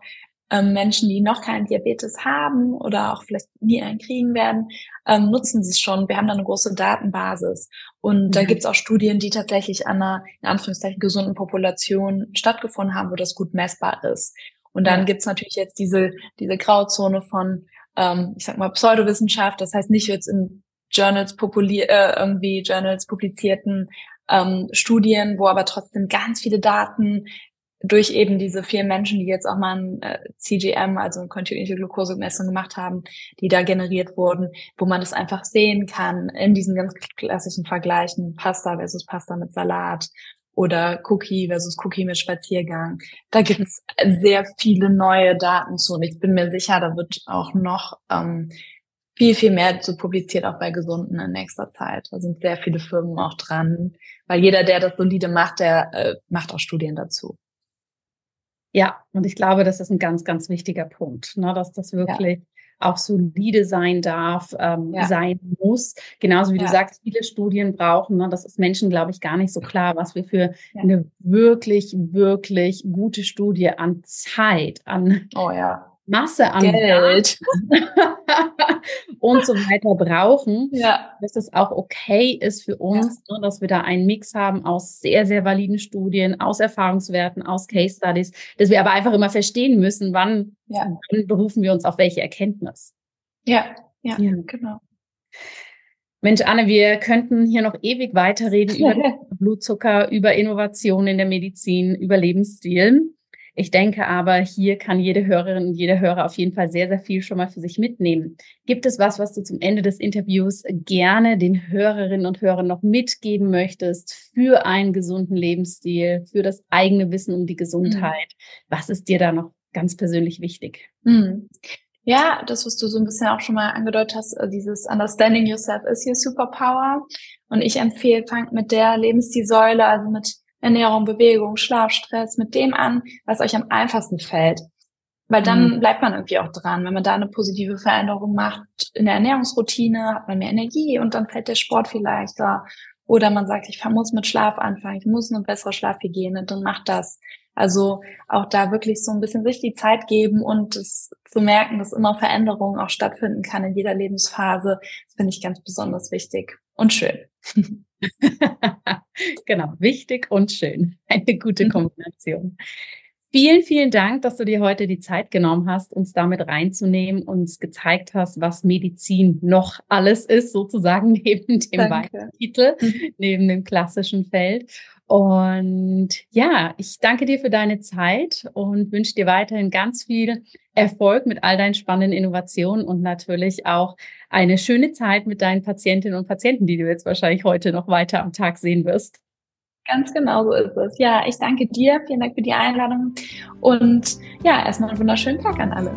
S2: ähm, Menschen, die noch keinen Diabetes haben oder auch vielleicht nie einen kriegen werden, ähm, nutzen sie es schon. Wir haben da eine große Datenbasis. Und mhm. da gibt es auch Studien, die tatsächlich an einer, in Anführungszeichen, gesunden Population stattgefunden haben, wo das gut messbar ist. Und dann ja. gibt's natürlich jetzt diese, diese Grauzone von, ähm, ich sag mal, Pseudowissenschaft, das heißt nicht jetzt in Journals populier äh, irgendwie Journals publizierten ähm, Studien, wo aber trotzdem ganz viele Daten durch eben diese vier Menschen, die jetzt auch mal ein äh, CGM, also eine kontinuierliche Glukosemessung gemacht haben, die da generiert wurden, wo man das einfach sehen kann in diesen ganz klassischen Vergleichen Pasta versus Pasta mit Salat oder Cookie versus Cookie mit Spaziergang. Da gibt es sehr viele neue Daten zu und ich bin mir sicher, da wird auch noch ähm, viel, viel mehr zu publiziert, auch bei Gesunden in nächster Zeit. Da sind sehr viele Firmen auch dran, weil jeder, der das solide macht, der äh, macht auch Studien dazu.
S1: Ja, und ich glaube, das ist ein ganz, ganz wichtiger Punkt, ne, dass das wirklich ja. auch solide sein darf, ähm, ja. sein muss. Genauso wie ja. du sagst, viele Studien brauchen. Ne, das ist Menschen, glaube ich, gar nicht so klar, was wir für eine wirklich, wirklich gute Studie an Zeit, an
S2: oh, ja
S1: Masse an Geld und so weiter brauchen, ja. dass es auch okay ist für uns, ja. ne, dass wir da einen Mix haben aus sehr, sehr validen Studien, aus Erfahrungswerten, aus Case Studies, dass wir aber einfach immer verstehen müssen, wann, ja. wann berufen wir uns auf welche Erkenntnis.
S2: Ja, ja, genau.
S1: Mensch, Anne, wir könnten hier noch ewig weiterreden über Blutzucker, über Innovation in der Medizin, über Lebensstil. Ich denke aber, hier kann jede Hörerin und jeder Hörer auf jeden Fall sehr, sehr viel schon mal für sich mitnehmen. Gibt es was, was du zum Ende des Interviews gerne den Hörerinnen und Hörern noch mitgeben möchtest für einen gesunden Lebensstil, für das eigene Wissen um die Gesundheit? Mhm. Was ist dir da noch ganz persönlich wichtig?
S2: Mhm. Ja, das, was du so ein bisschen auch schon mal angedeutet hast, äh, dieses Understanding Yourself is your Superpower. Und ich empfehle, fangt mit der Lebensstilsäule, also mit Ernährung, Bewegung, Schlaf, Stress, mit dem an, was euch am einfachsten fällt. Weil dann mhm. bleibt man irgendwie auch dran. Wenn man da eine positive Veränderung macht in der Ernährungsroutine, hat man mehr Energie und dann fällt der Sport viel leichter. Oder man sagt, ich muss mit Schlaf anfangen, ich muss eine bessere Schlafhygiene, dann macht das. Also auch da wirklich so ein bisschen sich die Zeit geben und es zu merken, dass immer Veränderungen auch stattfinden kann in jeder Lebensphase. Das finde ich ganz besonders wichtig und schön.
S1: genau, wichtig und schön. Eine gute mhm. Kombination. Vielen, vielen Dank, dass du dir heute die Zeit genommen hast, uns damit reinzunehmen, uns gezeigt hast, was Medizin noch alles ist, sozusagen neben dem weiteren Titel, mhm. neben dem klassischen Feld. Und ja, ich danke dir für deine Zeit und wünsche dir weiterhin ganz viel Erfolg mit all deinen spannenden Innovationen und natürlich auch eine schöne Zeit mit deinen Patientinnen und Patienten, die du jetzt wahrscheinlich heute noch weiter am Tag sehen wirst.
S2: Ganz genau so ist es. Ja, ich danke dir. Vielen Dank für die Einladung. Und ja, erstmal einen wunderschönen Tag an alle.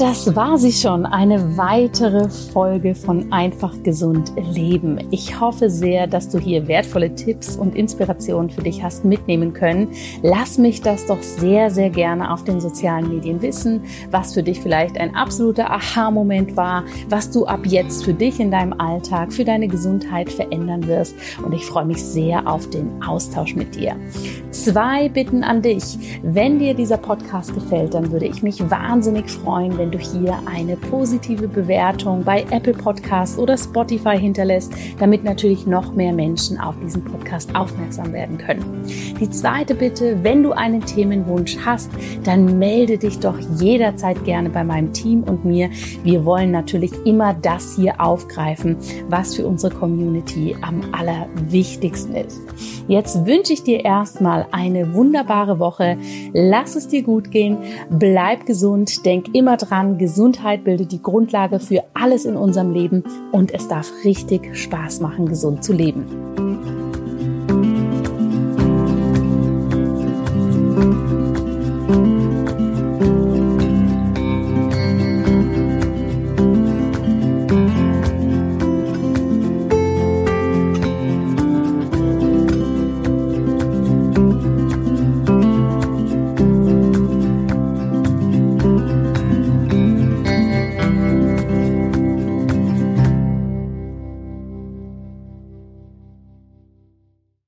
S1: Das war sie schon, eine weitere Folge von Einfach gesund leben. Ich hoffe sehr, dass du hier wertvolle Tipps und Inspirationen für dich hast mitnehmen können. Lass mich das doch sehr, sehr gerne auf den sozialen Medien wissen, was für dich vielleicht ein absoluter Aha-Moment war, was du ab jetzt für dich in deinem Alltag, für deine Gesundheit verändern wirst. Und ich freue mich sehr auf den Austausch mit dir. Zwei Bitten an dich. Wenn dir dieser Podcast gefällt, dann würde ich mich wahnsinnig freuen, freuen, wenn du hier eine positive Bewertung bei Apple Podcasts oder Spotify hinterlässt, damit natürlich noch mehr Menschen auf diesen Podcast aufmerksam werden können. Die zweite Bitte, wenn du einen Themenwunsch hast, dann melde dich doch jederzeit gerne bei meinem Team und mir. Wir wollen natürlich immer das hier aufgreifen, was für unsere Community am allerwichtigsten ist. Jetzt wünsche ich dir erstmal eine wunderbare Woche. Lass es dir gut gehen. Bleib gesund. Denk immer dran, Gesundheit bildet die Grundlage für alles in unserem Leben und es darf richtig Spaß machen, gesund zu leben.